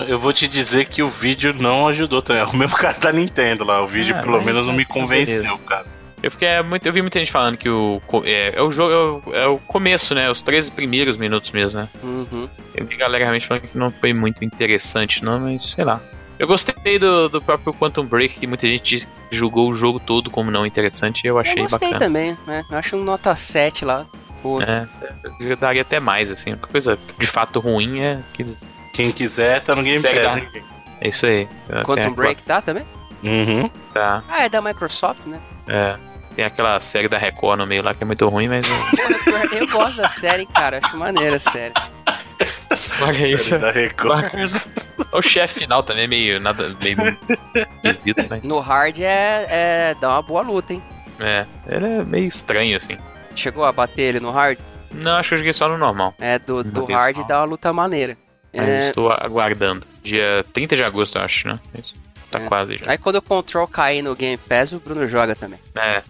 Eu vou te dizer que o vídeo não ajudou também. É o mesmo caso da Nintendo lá. O vídeo, ah, pelo menos, não me convenceu, beleza. cara. Eu fiquei é, muito, eu vi muita gente falando que o é, é o jogo é, é, o começo, né? Os 13 primeiros minutos mesmo, né? Uhum. Eu vi galera realmente falando que não foi muito interessante, não, mas sei lá. Eu gostei do, do próprio Quantum Break, que muita gente julgou o jogo todo como não interessante, e eu achei bacana. Eu gostei bacana. também, né? Eu acho um nota 7 lá. Pô. É, eu daria até mais, assim. Uma coisa de fato ruim é que. Quem quiser tá no Game Pass, É isso aí. Quantum Break tá também? Uhum. Tá. Ah, é da Microsoft, né? É. Tem aquela série da Record no meio lá que é muito ruim, mas. eu gosto da série, cara. Acho maneira a série. Olha isso. Da Record. o chefe final também é meio. Nada, meio esquisito, né? No hard é, é. dá uma boa luta, hein? É, ele é meio estranho assim. Chegou a bater ele no hard? Não, acho que eu joguei só no normal. É, do, do hard dá uma luta maneira. Mas é... estou aguardando. Dia 30 de agosto, eu acho, né? Isso. Tá é. quase já. Aí quando o Control cair no Game Pass, o Bruno joga também. É.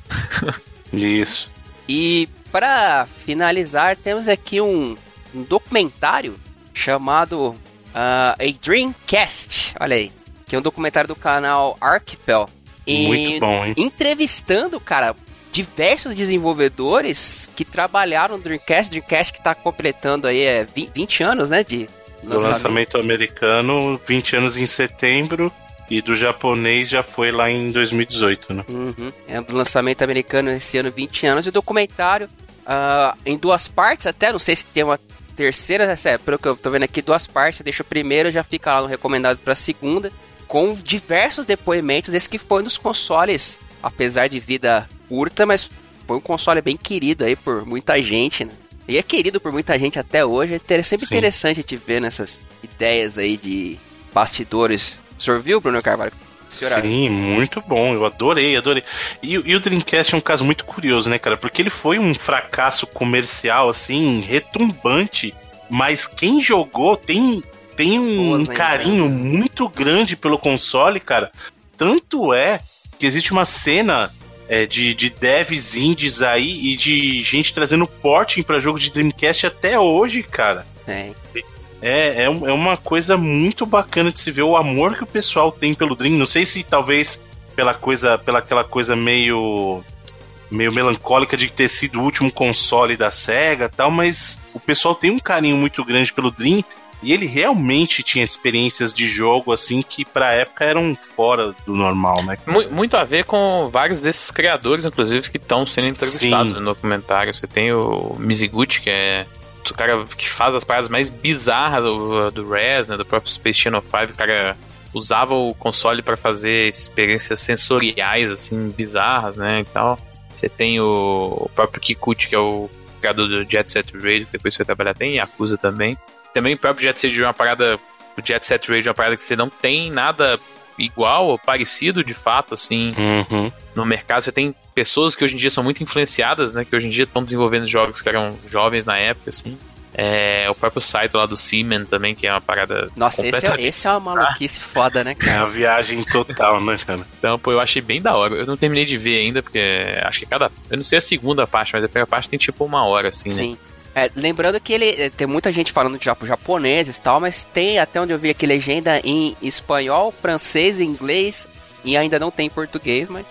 Isso. E para finalizar, temos aqui um, um documentário chamado uh, A Dreamcast. Olha aí. Que é um documentário do canal Archipel. E Muito bom, hein? Entrevistando, cara, diversos desenvolvedores que trabalharam no Dreamcast. Dreamcast que tá completando aí é, 20 anos, né? De lançamento. lançamento americano, 20 anos em setembro. E do japonês já foi lá em 2018, né? Uhum. É do lançamento americano esse ano, 20 anos. E o documentário uh, em duas partes, até não sei se tem uma terceira, é, pelo que eu tô vendo aqui, duas partes. Deixa o primeiro, já fica lá no recomendado pra segunda. Com diversos depoimentos desse que foi nos consoles, apesar de vida curta, mas foi um console bem querido aí por muita gente, né? E é querido por muita gente até hoje. É sempre Sim. interessante te ver nessas ideias aí de bastidores o senhor viu, Bruno Carvalho? Sim, muito bom. Eu adorei, adorei. E, e, o Dreamcast é um caso muito curioso, né, cara? Porque ele foi um fracasso comercial, assim, retumbante. Mas quem jogou tem, tem um carinho muito grande pelo console, cara. Tanto é que existe uma cena é, de, de devs indies aí e de gente trazendo porting para jogo de Dreamcast até hoje, cara. É. É, é, é uma coisa muito bacana de se ver o amor que o pessoal tem pelo Dream. Não sei se talvez pela coisa, pela aquela coisa meio meio melancólica de ter sido o último console da Sega, tal, mas o pessoal tem um carinho muito grande pelo Dream E ele realmente tinha experiências de jogo, assim, que pra época eram fora do normal, né? Muito a ver com vários desses criadores, inclusive, que estão sendo entrevistados Sim. no documentário. Você tem o Mizuguchi, que é o cara que faz as paradas mais bizarras do, do Res, né, do próprio Space Channel 5, o cara usava o console para fazer experiências sensoriais, assim, bizarras, né, e tal. Você tem o, o próprio Kikuchi, que é o criador do Jet Set Radio, que depois foi trabalhar, tem Yakuza também. Também o próprio Jet Set Radio é uma parada, o Jet Set Radio é uma parada que você não tem nada igual ou parecido de fato, assim, uhum. no mercado. Você tem pessoas que hoje em dia são muito influenciadas, né? Que hoje em dia estão desenvolvendo jogos que eram jovens na época, assim. É, o próprio site lá do Seaman também, que é uma parada. Nossa, esse é, esse é uma maluquice ah. foda, né, cara? É uma viagem total, né, cara? Então, pô, eu achei bem da hora. Eu não terminei de ver ainda, porque acho que cada. Eu não sei a segunda parte, mas a primeira parte tem tipo uma hora, assim, Sim. né? É, lembrando que ele é, tem muita gente falando de japoneses e tal, mas tem até onde eu vi aqui legenda em espanhol, francês, inglês e ainda não tem português, mas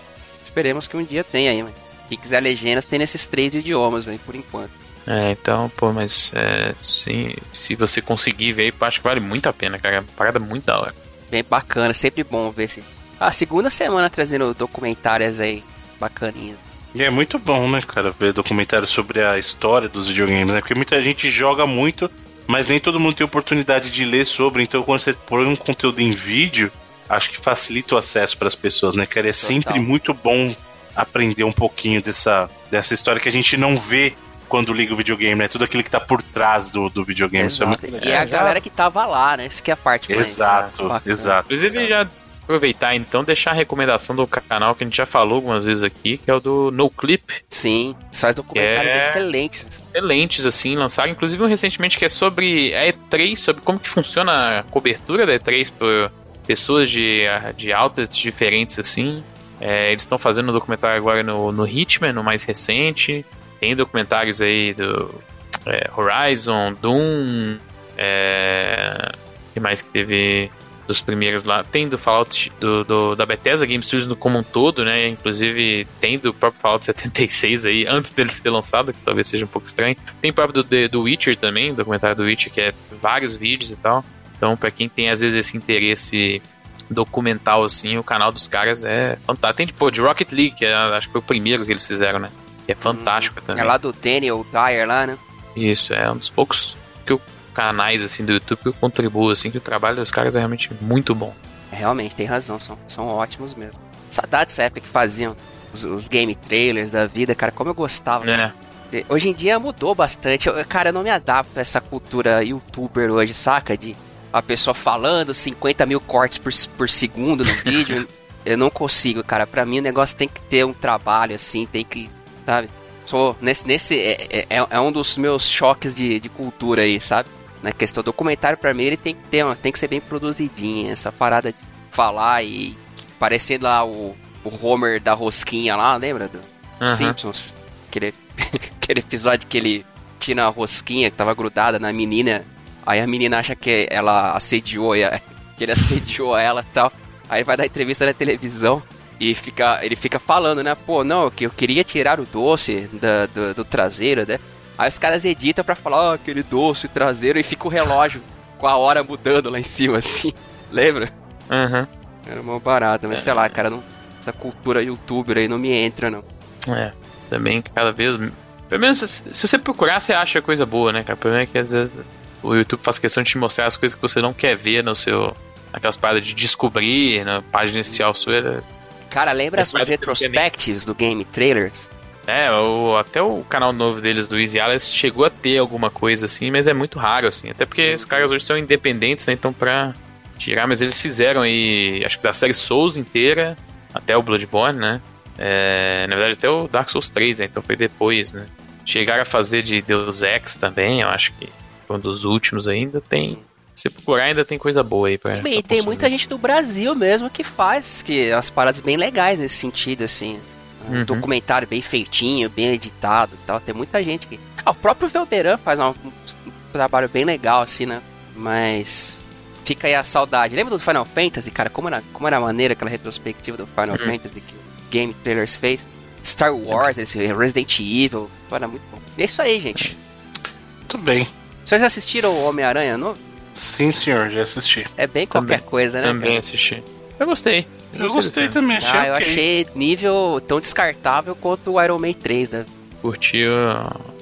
esperemos que um dia tenha aí. Mas quem quiser legendas tem nesses três idiomas aí por enquanto. É, então, pô, mas é, sim, se você conseguir ver, acho que vale muito a pena, cara. É parada muito da hora. Bem bacana, sempre bom ver se. A segunda semana trazendo documentários aí bacaninhas. E é muito bom, né, cara, ver documentários sobre a história dos videogames, né? Porque muita gente joga muito, mas nem todo mundo tem oportunidade de ler sobre. Então, quando você põe um conteúdo em vídeo, acho que facilita o acesso para as pessoas, né, cara? É Total. sempre muito bom aprender um pouquinho dessa, dessa história que a gente não vê quando liga o videogame, né? Tudo aquilo que tá por trás do, do videogame. Isso é muito E é a galera que tava lá, né? Isso que é a parte mais Exato, exato. Inclusive, já aproveitar então deixar a recomendação do canal que a gente já falou algumas vezes aqui, que é o do No Clip. Sim, faz documentários é... excelentes. Excelentes, assim, lançaram inclusive um recentemente que é sobre a E3, sobre como que funciona a cobertura da E3 por pessoas de, de altas diferentes, assim. É, eles estão fazendo um documentário agora no, no Hitman, no mais recente. Tem documentários aí do é, Horizon, Doom, é, que mais que teve dos primeiros lá. Tem do Fallout do, do, da Bethesda Game Studios como um todo, né? Inclusive tem do próprio Fallout 76 aí, antes dele ser lançado, que talvez seja um pouco estranho. Tem o próprio do, do Witcher também, documentário do Witcher, que é vários vídeos e tal. Então, para quem tem às vezes esse interesse documental assim, o canal dos caras é fantástico. Tem tipo de Rocket League, que é, acho que foi o primeiro que eles fizeram, né? Que é fantástico hum, também. É lá do Daniel Dyer lá, né? Isso, é um dos poucos que eu canais assim do YouTube que contribuem assim que o trabalho dos caras é realmente muito bom. Realmente tem razão, são, são ótimos mesmo. Saudades dessa época que faziam os, os, game trailers da vida, cara, como eu gostava. É. Hoje em dia mudou bastante. Eu, cara, eu não me adapto a essa cultura youtuber hoje, saca? De a pessoa falando 50 mil cortes por, por segundo no vídeo. eu não consigo, cara. Pra mim o negócio tem que ter um trabalho, assim, tem que, sabe? Sou, nesse, nesse é, é, é, é um dos meus choques de, de cultura aí, sabe? na questão documentário para mim ele tem que ter tem que ser bem produzidinho essa parada de falar e parecendo lá o, o Homer da rosquinha lá lembra do uhum. Simpsons aquele, aquele episódio que ele tira a rosquinha que tava grudada na menina aí a menina acha que ela assediou que ele assediou ela e tal aí vai dar entrevista na televisão e fica, ele fica falando, né? Pô, não, que eu queria tirar o doce da, do, do traseiro, né? Aí os caras editam pra falar, oh, aquele doce traseiro, e fica o relógio com a hora mudando lá em cima, assim. Lembra? Uhum. Era uma barata, mas é. sei lá, cara, não, essa cultura youtuber aí não me entra, não. É, também cada vez. Pelo menos se, se você procurar, você acha coisa boa, né, cara? O problema é que às vezes o YouTube faz questão de te mostrar as coisas que você não quer ver no seu. Aquelas paradas de descobrir na página inicial sua. Cara, lembra os retrospectives do Game Trailers? É, o, até o canal novo deles do Easy Alice chegou a ter alguma coisa assim, mas é muito raro, assim. Até porque os caras hoje são independentes, né? Então pra tirar, mas eles fizeram aí, acho que da série Souls inteira, até o Bloodborne, né? É, na verdade, até o Dark Souls 3, né? Então foi depois, né? Chegaram a fazer de Deus Ex também, eu acho que um dos últimos ainda. Tem. Se procurar, ainda tem coisa boa aí pra. E tem muita gente do Brasil mesmo que faz que as paradas bem legais nesse sentido, assim um uhum. documentário bem feitinho, bem editado e tal. Tem muita gente que. Ah, o próprio Velberan faz um, um, trabalho bem legal, assim, né? Mas fica aí a saudade. Lembra do Final Fantasy, cara? Como era, como era a maneira, aquela retrospectiva do Final uhum. Fantasy que o Game Trailers fez? Star Wars, esse Resident Evil. Era muito bom. E é isso aí, gente. Muito bem. Vocês assistiram o Homem-Aranha novo? Sim, senhor, já assisti. É bem qualquer Também. coisa, né? Também cara? assisti. Eu gostei. Eu gostei também, achei Ah, eu ok. achei nível tão descartável quanto o Iron Man 3, né? Curtiu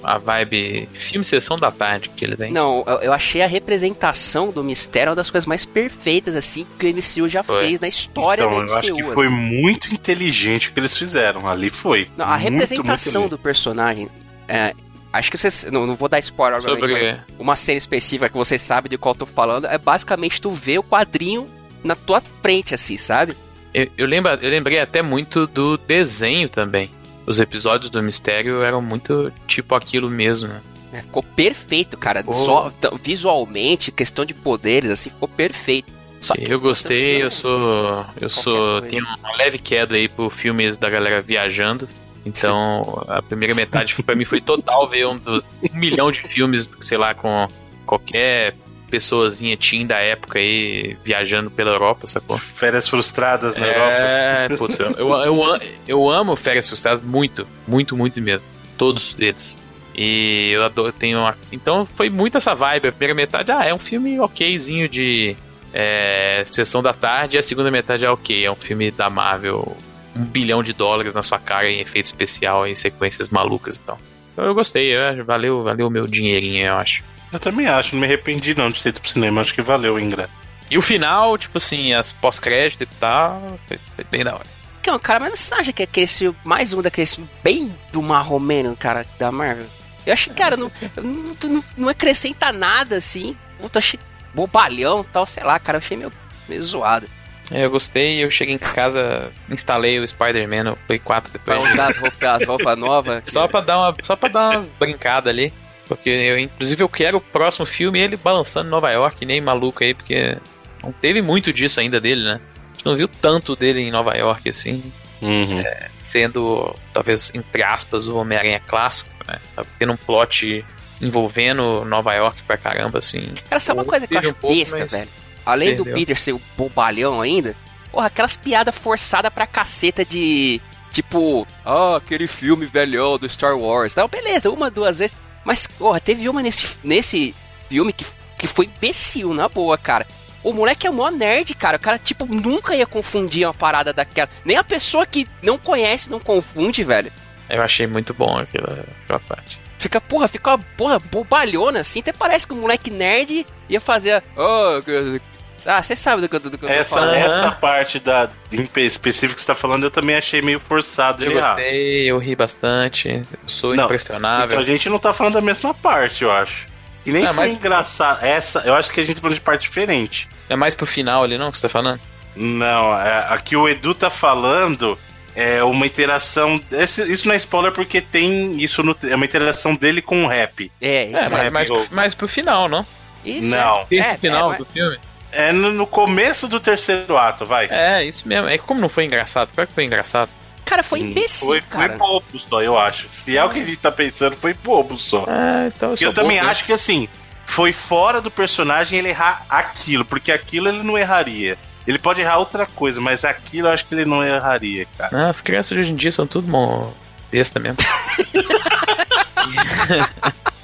a vibe filme Sessão da Tarde que ele tem. Não, eu, eu achei a representação do mistério uma das coisas mais perfeitas, assim, que o MCU já Foi. fez na história Então, do MCU. eu acho que foi assim. muito inteligente o que eles fizeram. Ali foi. Não, a Muito, representação muito do personagem. é, acho que vocês. Não, não vou dar spoiler, Sobre. uma cena específica que você sabe de qual eu tô falando. É basicamente tu ver o quadrinho na tua frente, assim, sabe? Eu, eu, lembro, eu lembrei até muito do desenho também. Os episódios do Mistério eram muito tipo aquilo mesmo. É, ficou perfeito, cara. Pô. Só, visualmente, questão de poderes, assim, ficou perfeito. Eu gostei, eu sou. Eu sou. coisa. Tenho uma leve queda aí por filmes da galera viajando. Então, a primeira metade pra mim foi total ver um dos um milhão de filmes, sei lá, com qualquer pessoazinha teen da época aí viajando pela Europa, sacou? Férias frustradas na Europa. É, putz, eu, eu, eu amo Férias Frustradas muito, muito, muito mesmo. Todos eles. E eu adoro, tenho uma... Então foi muito essa vibe. A primeira metade, ah, é um filme okzinho de é, sessão da tarde. E a segunda metade é ok, é um filme da Marvel. Um bilhão de dólares na sua cara em efeito especial, em sequências malucas e tal. Então eu gostei, eu valeu, valeu o meu dinheirinho, eu acho. Eu também acho, não me arrependi não de ter ido pro cinema. Acho que valeu o ingresso. E o final, tipo assim, as pós-crédito e tal, foi, foi bem da hora. Não, cara, mas você acha que é aquele filme- mais um daqueles filmes bem do marromeno, cara, da Marvel? Eu acho que, cara, não, não, não, não acrescenta nada, assim. Puta, achei bobalhão e tal, sei lá, cara, eu achei meio, meio zoado. É, eu gostei, eu cheguei em casa, instalei o Spider-Man no Play 4 Pra depois. usar as roupas, as roupas novas. Só pra dar uma, só pra dar umas brincadas ali. Porque eu, inclusive, eu quero o próximo filme ele balançando em Nova York, nem maluco aí, porque não teve muito disso ainda dele, né? A gente não viu tanto dele em Nova York, assim, Uhum. sendo, talvez, entre aspas, o Homem-Aranha clássico, né? Tá Tendo um plot envolvendo Nova York pra caramba, assim. Cara, sabe uma coisa que eu acho um pouco, besta, mas velho? Além do perdeu. Peter ser o bobalhão ainda, porra, aquelas piadas forçadas pra caceta de. Tipo, ah, aquele filme velhão do Star Wars. Não, beleza, uma, duas vezes. Mas, porra, teve uma nesse, nesse filme que, que foi imbecil, na boa, cara. O moleque é mó nerd, cara. O cara, tipo, nunca ia confundir uma parada daquela. Nem a pessoa que não conhece não confunde, velho. Eu achei muito bom aquela, aquela parte. Fica, porra, fica uma porra bobalhona assim. Até parece que o moleque nerd ia fazer. Ah, que- ah, você sabe do que, eu- do que eu tô Essa, falando. essa parte da em específico que você tá falando, eu também achei meio forçado Eu errar. gostei, eu ri bastante, eu sou Não, impressionável. Então a gente não tá falando da mesma parte, eu acho. E nem Ah, foi mas- engraçado. Essa, eu acho que a gente tá falando de parte diferente. É mais pro final ali, não, que você tá falando? Não, é, aqui o Edu tá falando é uma interação. esse- isso não é spoiler porque tem isso no, é uma interação dele com o rap. É, isso É, é. mas, mais, pro- mais pro final, não? Isso Não. é. Esse É, final é, do filme? É no, começo do terceiro ato, vai. É, isso mesmo. É como não foi engraçado, pior que foi engraçado. Cara, foi imbecil, Foi, foi cara. bobo só, eu acho. Se é o que a gente tá pensando, foi bobo só. É, então eu, Eu, também bobo, acho que assim, foi fora do personagem ele errar aquilo, porque aquilo ele não erraria. Ele pode errar outra coisa, mas aquilo eu acho que ele não erraria, cara. Ah, As crianças de hoje em dia são tudo mó besta mesmo.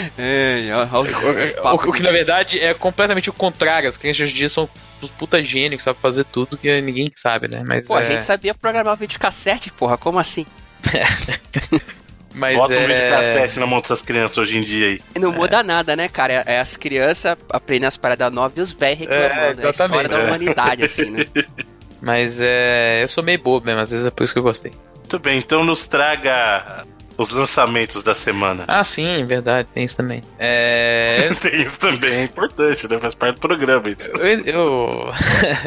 É, ó, os- os o, o que na verdade é completamente o contrário. As crianças de hoje em dia são os puta gênio que sabem fazer tudo que ninguém sabe, né? Mas Pô, a é, gente sabia programar videocassete, porra, como assim? mas Bota um é... vídeo cassete na mão dessas crianças hoje em dia aí. Não muda nada, né, cara? É, é as crianças aprendendo as paradas novas e os velhos reclamando. É, a exatamente. história da É. humanidade, assim, né? Mas é. Eu sou meio bobo mesmo, às vezes é por isso que eu gostei. Muito bem, então nos traga os lançamentos da semana. Ah, sim, verdade, tem isso também. É. Tem isso também, é importante, né? Faz parte do programa. Isso. Eu, eu,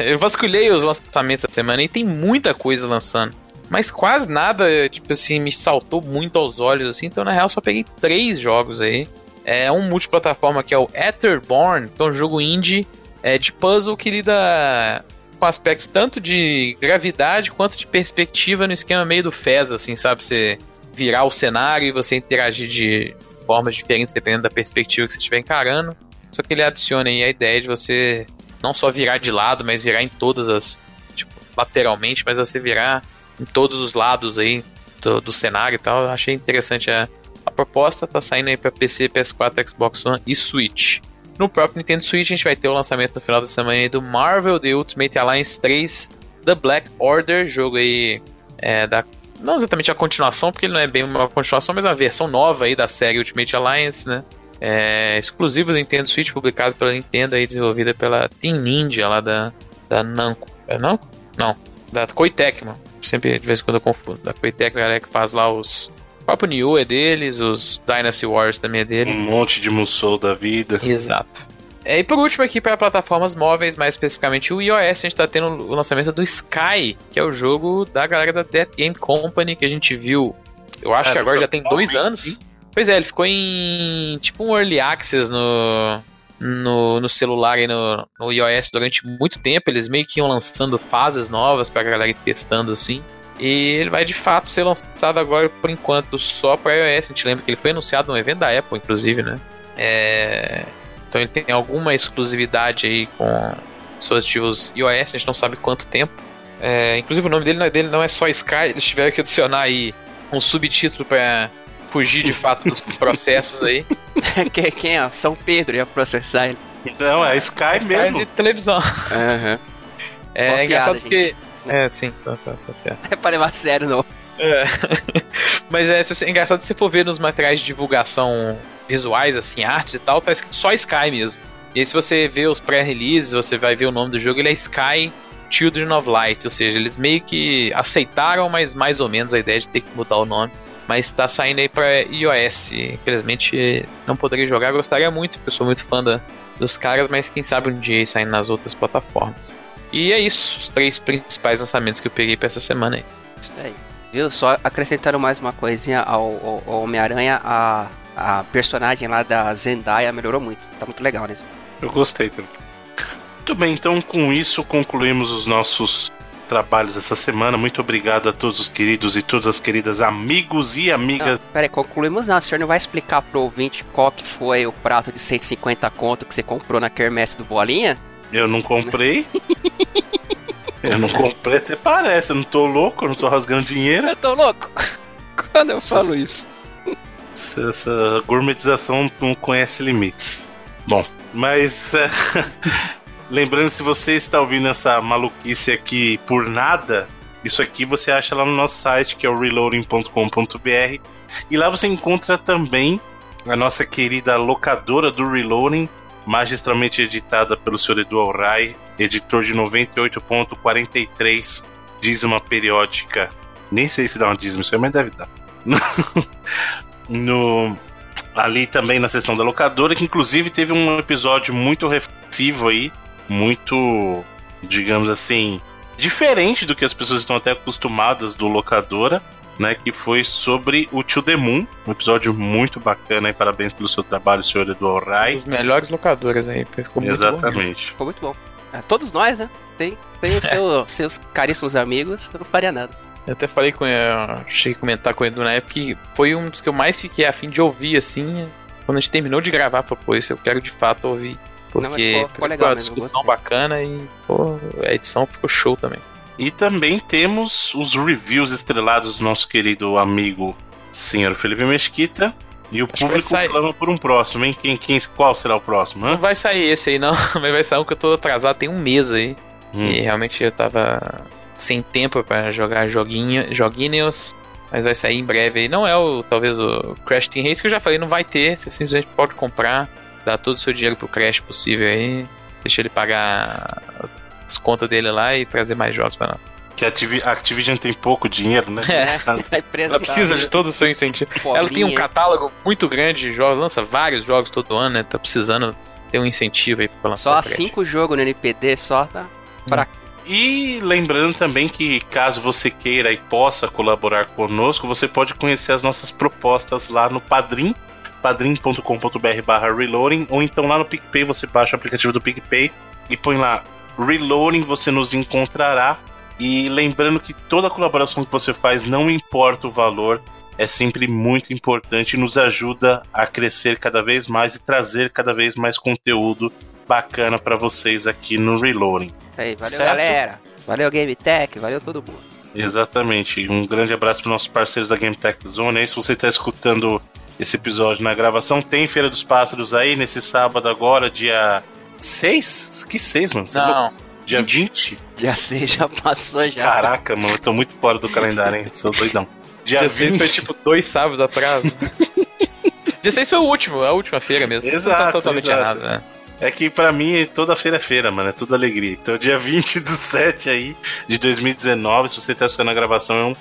eu vasculhei os lançamentos da semana e tem muita coisa lançando. Mas quase nada, tipo assim, me saltou muito aos olhos, assim. Então, na real, só peguei três jogos aí. É um multiplataforma que é o Etherborn, que é um jogo indie é, de puzzle que lida com aspectos tanto de gravidade quanto de perspectiva no esquema meio do Fez, assim, sabe? Você virar o cenário e você interagir de formas diferentes dependendo da perspectiva que você estiver encarando. Só que ele adiciona aí a ideia de você não só virar de lado, mas virar em todas as. Tipo, lateralmente, mas você virar em todos os lados aí do, do cenário e tal. Achei interessante a, a proposta. Tá saindo aí pra PC, PS4, Xbox One e Switch. No próprio Nintendo Switch, a gente vai ter o lançamento no final da semana do Marvel The Ultimate Alliance 3 The Black Order, jogo aí é, da. Não exatamente a continuação, porque ele não é bem uma continuação, mas uma versão nova aí da série Ultimate Alliance, né? É, exclusivo do Nintendo Switch, publicado pela Nintendo e desenvolvida pela Team Ninja lá da, da Namco. É não? Não, da Koei Tecmo. Sempre de vez em quando eu confundo. Da Koei Tecmo, a galera que faz lá os Papo New é deles, os Dynasty Wars também é dele. Um monte de Musou da vida. Exato. É, e por último aqui para plataformas móveis, mais especificamente o iOS, a gente está tendo o lançamento do Sky, que é o jogo da galera da Dead Game Company que a gente viu. Eu acho que agora já tem dois anos. Pois é, ele ficou em tipo um early access no, no, no celular e no, no iOS durante muito tempo. Eles meio que iam lançando fases novas para a galera ir testando assim. E ele vai de fato ser lançado agora por enquanto só para iOS. A gente lembra que ele foi anunciado no evento da Apple, inclusive, né? É... Então ele tem alguma exclusividade aí com dispositivos iOS, a gente não sabe quanto tempo. É, inclusive o nome dele não, é, dele não é só Sky, eles tiveram que adicionar aí um subtítulo para fugir de fato dos processos aí. quem, quem é? São Pedro ia processar ele. Não, é Sky, é Sky mesmo. de televisão. Uhum. É, é engraçado piada, porque. Gente. É, sim, tá, tá, tá certo. É para levar a sério, não. É. Mas é, é engraçado se você for ver nos materiais de divulgação visuais, assim, artes e tal, tá escrito só Sky mesmo. E aí, se você vê os pré-releases, você vai ver o nome do jogo, ele é Sky Children of Light, ou seja, eles meio que aceitaram, mas mais ou menos a ideia de ter que mudar o nome. Mas tá saindo aí pra iOS. Infelizmente não poderia jogar, gostaria muito, porque eu sou muito fã da, dos caras, mas quem sabe um dia saindo nas outras plataformas. E é isso, os três principais lançamentos que eu peguei pra essa semana aí. Isso daí. Viu? Só acrescentaram mais uma coisinha ao, ao, ao Homem-Aranha, a a personagem lá da Zendaya melhorou muito. Tá muito legal nisso. Eu gostei também. Muito bem, então com isso concluímos os nossos trabalhos essa semana. Muito obrigado a todos os queridos e todas as queridas amigos e amigas. Não, peraí, concluímos não. O senhor não vai explicar pro ouvinte qual que foi o prato de 150 conto que você comprou na quermesse do Bolinha? Eu não comprei. eu não comprei, até parece. Eu não tô louco, eu não tô rasgando dinheiro. Eu tô louco. Quando eu falo isso. Essa gourmetização não conhece limites. Bom, mas é, lembrando se você está ouvindo essa maluquice aqui por nada, isso aqui você acha lá no nosso site que é o reloading.com.br e lá você encontra também a nossa querida locadora do Reloading, magistralmente editada pelo Sr. Edu Rai, editor de 98.43, dízima periódica. Nem sei se dá uma dízima, isso aí, mas deve dar. no ali também na sessão da locadora, que inclusive teve um episódio muito reflexivo aí, muito, digamos assim, diferente do que as pessoas estão até acostumadas do locadora, né, que foi sobre o To The Moon, um episódio muito bacana aí, parabéns pelo seu trabalho, senhor Eduardo Rai. Os melhores locadoras aí, ficou muito Exatamente. Bom ficou muito bom. É, todos nós, né? Tem, tem os seu, seus caríssimos amigos, eu não faria nada. Eu até falei com eu cheguei a comentar com o Edu na época que foi um dos que eu mais fiquei afim de ouvir, assim. Quando a gente terminou de gravar, falei, pô, esse eu quero de fato ouvir. Porque Não, ficou, ficou legal, a discussão bacana e pô, a edição ficou show também. E também temos os reviews estrelados do nosso querido amigo senhor Felipe Mesquita. E o Acho público clama por um próximo, hein? Quem, quem, qual será o próximo? Não vai sair esse aí, não. Mas vai sair um que eu tô atrasado tem um mês aí. Hum. Que realmente eu tava sem tempo para jogar joguinho, joguinhos, mas vai sair em breve aí. Não é o talvez o Crash Team Race que eu já falei, não vai ter, você simplesmente pode comprar, dar todo o seu dinheiro pro Crash possível aí, deixa ele pagar as contas dele lá e trazer mais jogos para nós. Que a Activision tem pouco dinheiro, né? É. Ela precisa de todo o seu incentivo. Ela tem um catálogo muito grande de jogos, lança vários jogos todo ano, né? Tá precisando ter um incentivo aí pra lançar. Só cinco jogos no NPD, só tá pra hum. E lembrando também que caso você queira e possa colaborar conosco, você pode conhecer as nossas propostas lá no Padrim, padrim.com.br barra reloading, ou então lá no PicPay você baixa o aplicativo do PicPay e põe lá reloading, você nos encontrará. E lembrando que toda colaboração que você faz, não importa o valor, é sempre muito importante e nos ajuda a crescer cada vez mais e trazer cada vez mais conteúdo bacana para vocês aqui no Reloading. Aí, valeu certo? galera, valeu Game Tech, valeu todo mundo. Exatamente. Um grande abraço para nossos parceiros da Game Tech Zone. Aí, se você está escutando esse episódio na gravação. Tem Feira dos Pássaros aí nesse sábado agora, dia 6? Que 6, mano? Você é? Não, Dia 20? Dia 6 já passou já. Caraca, mano, eu tô muito fora do calendário, hein? Sou doidão. Dia, dia 6 20. foi tipo dois sábados atrás. dia 6 foi o último, a última feira mesmo. Não Exato, tá totalmente exato. errado, né? É que pra mim toda feira é feira, mano. É tudo alegria. Então, dia 20 do 7 aí, de 2019, se você tá assistindo a gravação, é um-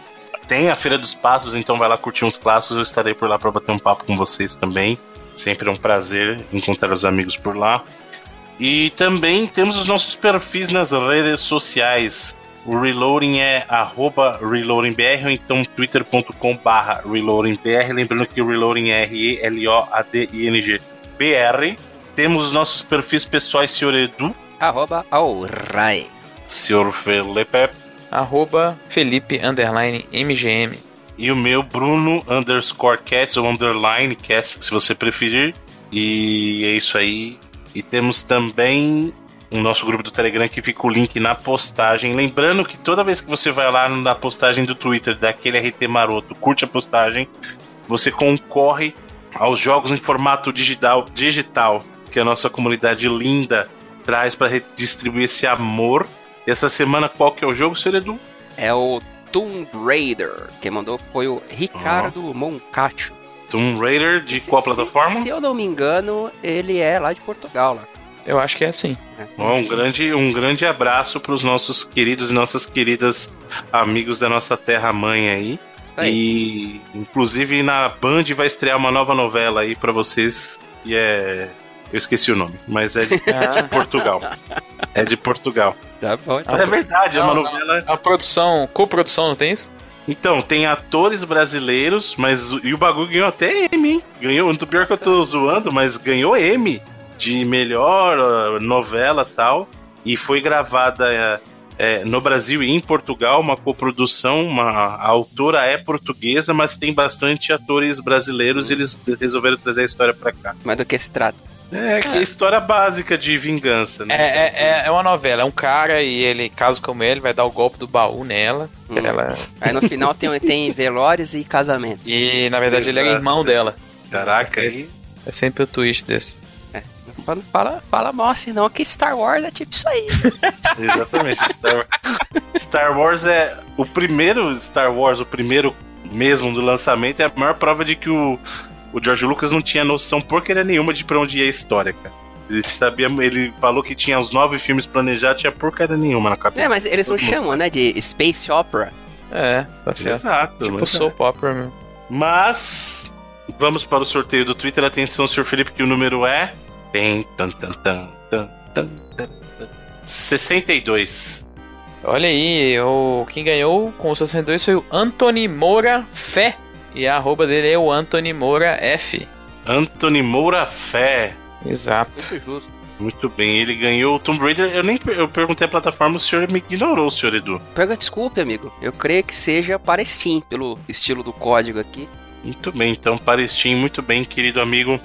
tem a Feira dos Passos, então vai lá curtir uns clássicos. Eu estarei por lá pra bater um papo com vocês também. Sempre é um prazer encontrar os amigos por lá. E também temos os nossos perfis nas redes sociais. O Reloading é arroba ReloadingBR ou então twitter.com barra ReloadingBR. Lembrando que o Reloading é R-E-L-O-A-D-I-N-G-B-R. Temos os nossos perfis pessoais, senhor Edu, Arroba Alrai. senhor Felipe Arroba Felipe underline MGM. e o meu Bruno underscore cats ou underline cats, se você preferir. E é isso aí. E temos também o nosso grupo do Telegram que fica o link na postagem. Lembrando que toda vez que você vai lá na postagem do Twitter daquele RT maroto, curte a postagem, você concorre aos jogos em formato digital, digital que a nossa comunidade linda traz para redistribuir esse amor. E essa semana qual que é o jogo, senhor Edu? É o Tomb Raider. Quem mandou foi o Ricardo Moncacho. Tomb Raider de Se- qual se- plataforma? Se, eu não me engano, ele é lá de Portugal. Lá. Eu acho que é assim. Ó, um grande, um grande abraço para os nossos queridos e nossas queridas amigos da nossa terra mãe aí. Aí. E inclusive na Band vai estrear uma nova novela aí para vocês e é eu esqueci o nome, mas é de, de Portugal. É de Portugal. Tá bom. então. é verdade, é uma Não, não. novela. A produção, coprodução, não tem isso? Então, tem atores brasileiros, mas e o bagulho ganhou até M, hein? Ganhou, pior que eu tô zoando, mas ganhou M de melhor novela tal. E foi gravada é, é, no Brasil e em Portugal, uma coprodução. Uma, a autora é portuguesa, mas tem bastante atores brasileiros e eles resolveram trazer a história pra cá. Mas do que se trata? É, que é história básica de vingança, né? É, é, é- é uma novela, é um cara e ele, caso como ele, vai dar o golpe do baú nela. Hum. ela- Aí no final tem, tem velórios e casamentos. E na verdade ele era Exato. irmão dela. Caraca, aí. É sempre o twist desse. Fala, fala, fala mal assim, não, que Star Wars é tipo isso aí. Exatamente. Star, Wars. Star Wars é o primeiro Star Wars, o primeiro mesmo do lançamento, é a maior prova de que o, o George Lucas não tinha noção porcaria nenhuma de pra onde ia a história, cara. Ele sabia, ele falou que tinha os nove filmes planejados, tinha porcaria nenhuma na cabeça. É, mas eles não chamam, né, de Space Opera. É, tá certo. Exato. Tipo mas, soap opera mesmo. mas vamos para o sorteio do Twitter. Atenção, senhor Felipe, que o número é. Tem. Tan, tan, tan, tan, tan, tan, tan, 62. Olha aí, o, quem ganhou com o 62 foi o Anthony Moura Fé. E a arroba dele é o Anthony Moura F. Anthony Moura Fé. Exato. Muito justo. Muito bem, ele ganhou o Tomb Raider. Eu nem per- eu perguntei a plataforma, o senhor me ignorou, senhor Edu. Pega desculpe, amigo. Eu creio que seja para Steam, pelo estilo do código aqui. Muito bem, então, para Steam, muito bem, querido amigo.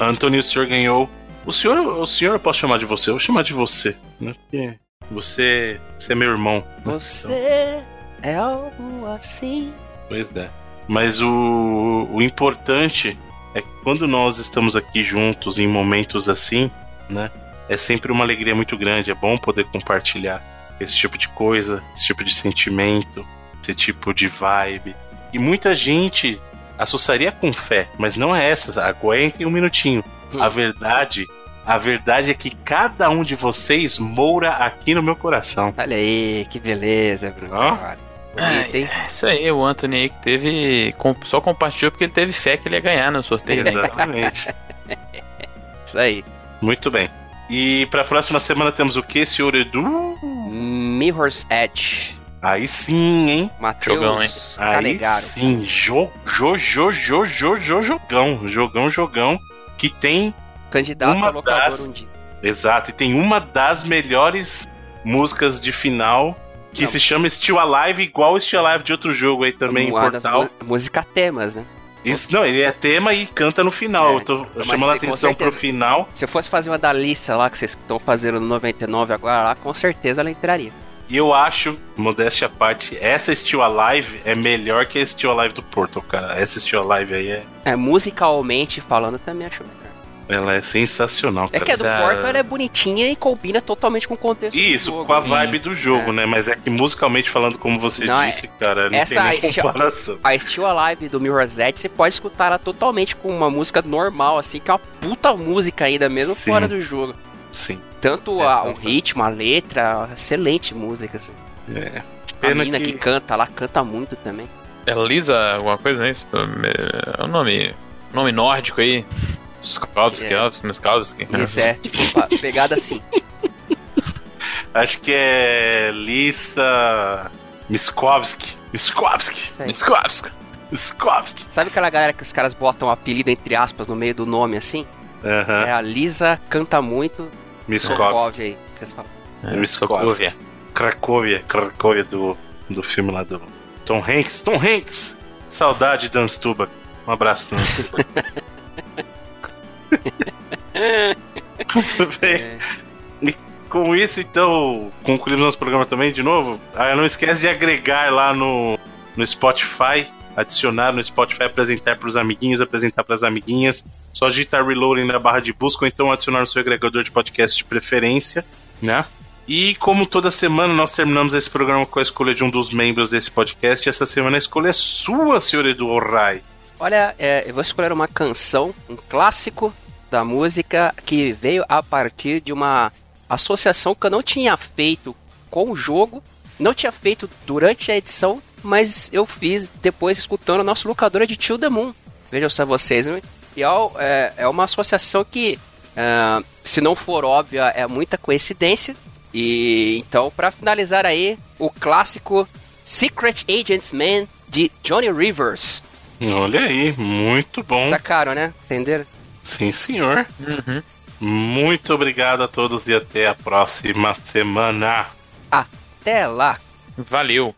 Anthony, o senhor ganhou. O senhor, o senhor eu posso chamar de você? Eu vou chamar de você, né? Porque você, você é meu irmão. Você é algo assim. Pois é. Mas o, o importante é que quando nós estamos aqui juntos em momentos assim, né? É sempre uma alegria muito grande. É bom poder compartilhar esse tipo de coisa, esse tipo de sentimento, esse tipo de vibe. E muita gente associaria com fé, mas não é essa. Aguentem um minutinho. Hum. A verdade, a verdade é que cada um de vocês moura aqui no meu coração. Olha aí, que beleza, Bruno. Ó. É isso aí, o Anthony aí que teve. Só compartilhou porque ele teve fé que ele ia ganhar no sorteio. Exatamente. Isso aí. Muito bem. E pra próxima semana temos o que, senhor Edu? Mirror's Edge. Aí sim, hein? Jogão, hein? Matheus Aí sim. Jo, jo, jo, jo, jo, jo, jogão. Jogão, jogão. Que tem. Candidato Uma a locador das- um dia. Exato. E tem uma das melhores músicas de final. Que Não. se chama Still Alive, igual o Still Alive de outro jogo aí também, Uma das Portal. música temas, né? Isso, não, ele é tema e canta no final. É, Eu tô chamando a atenção pro certeza. final. Se eu fosse fazer uma da Lissa lá, que vocês estão fazendo no 99 agora, lá, com certeza ela entraria. E eu acho, modéstia à parte, essa Still Alive é melhor que a Still Alive do Portal, cara. Essa Still Alive aí é. É, musicalmente falando, também acho melhor. Ela é sensacional, É cara. que a do Portal ela é bonitinha e combina totalmente com o contexto Isso, do jogo. com a sim. vibe do jogo, É. né? Mas é que musicalmente falando, como você Não, é- disse, cara, não essa tem nem Still- comparação. A Still Alive do Mirror's Edge, você pode escutar ela totalmente com uma música normal, assim, que é uma puta música ainda, mesmo Sim. fora do jogo. Sim. Tanto É, a- então o ritmo, a letra, excelente música, assim. É. A Pena mina que... que. canta lá, canta muito também. É Lisa, alguma coisa, não é isso? É um nome, nome nórdico aí. Skowski, É. Skowski. Isso é, tipo, pegada assim. Acho que é Lisa Miskovsky. Miskovsky. Isso aí. Skowski. Miskovsky. Sabe aquela galera que os caras botam apelido entre aspas no meio do nome, assim? Aham. É a Lisa canta muito. Miskovsky. Sokovia aí, vocês falam. É, Miskovsky. Cracóvia. Cracóvia do, do filme lá do Tom Hanks. Tom Hanks! Saudade, Dan Stuba. Um abraço, Dan Stuba. Bem. É. Com isso, então, concluímos nosso programa também de novo. Ah, não esquece de agregar lá no, no Spotify, adicionar no Spotify, apresentar para os amiguinhos, apresentar para as amiguinhas. Só digitar reloading na barra de busca ou então adicionar no seu agregador de podcast de preferência, né? E como toda semana nós terminamos esse programa com a escolha de um dos membros desse podcast, essa semana a escolha é sua, senhor Edu Orrai. Olha, é, eu vou escolher uma canção, um clássico da música que veio a partir de uma associação que eu não tinha feito com o jogo, não tinha feito durante a edição, mas eu fiz depois escutando o nosso locadora de Tio the Moon. Vejam só vocês, né? E é, é- é uma associação que, ah, se não for óbvia, é muita coincidência. E então, para finalizar aí, o clássico Secret Agents Man de Johnny Rivers. Olha aí, muito bom. Sacaram, né? Entenderam? Sim, senhor. Uhum. Muito obrigado a todos e até a próxima semana. Até lá! Valeu.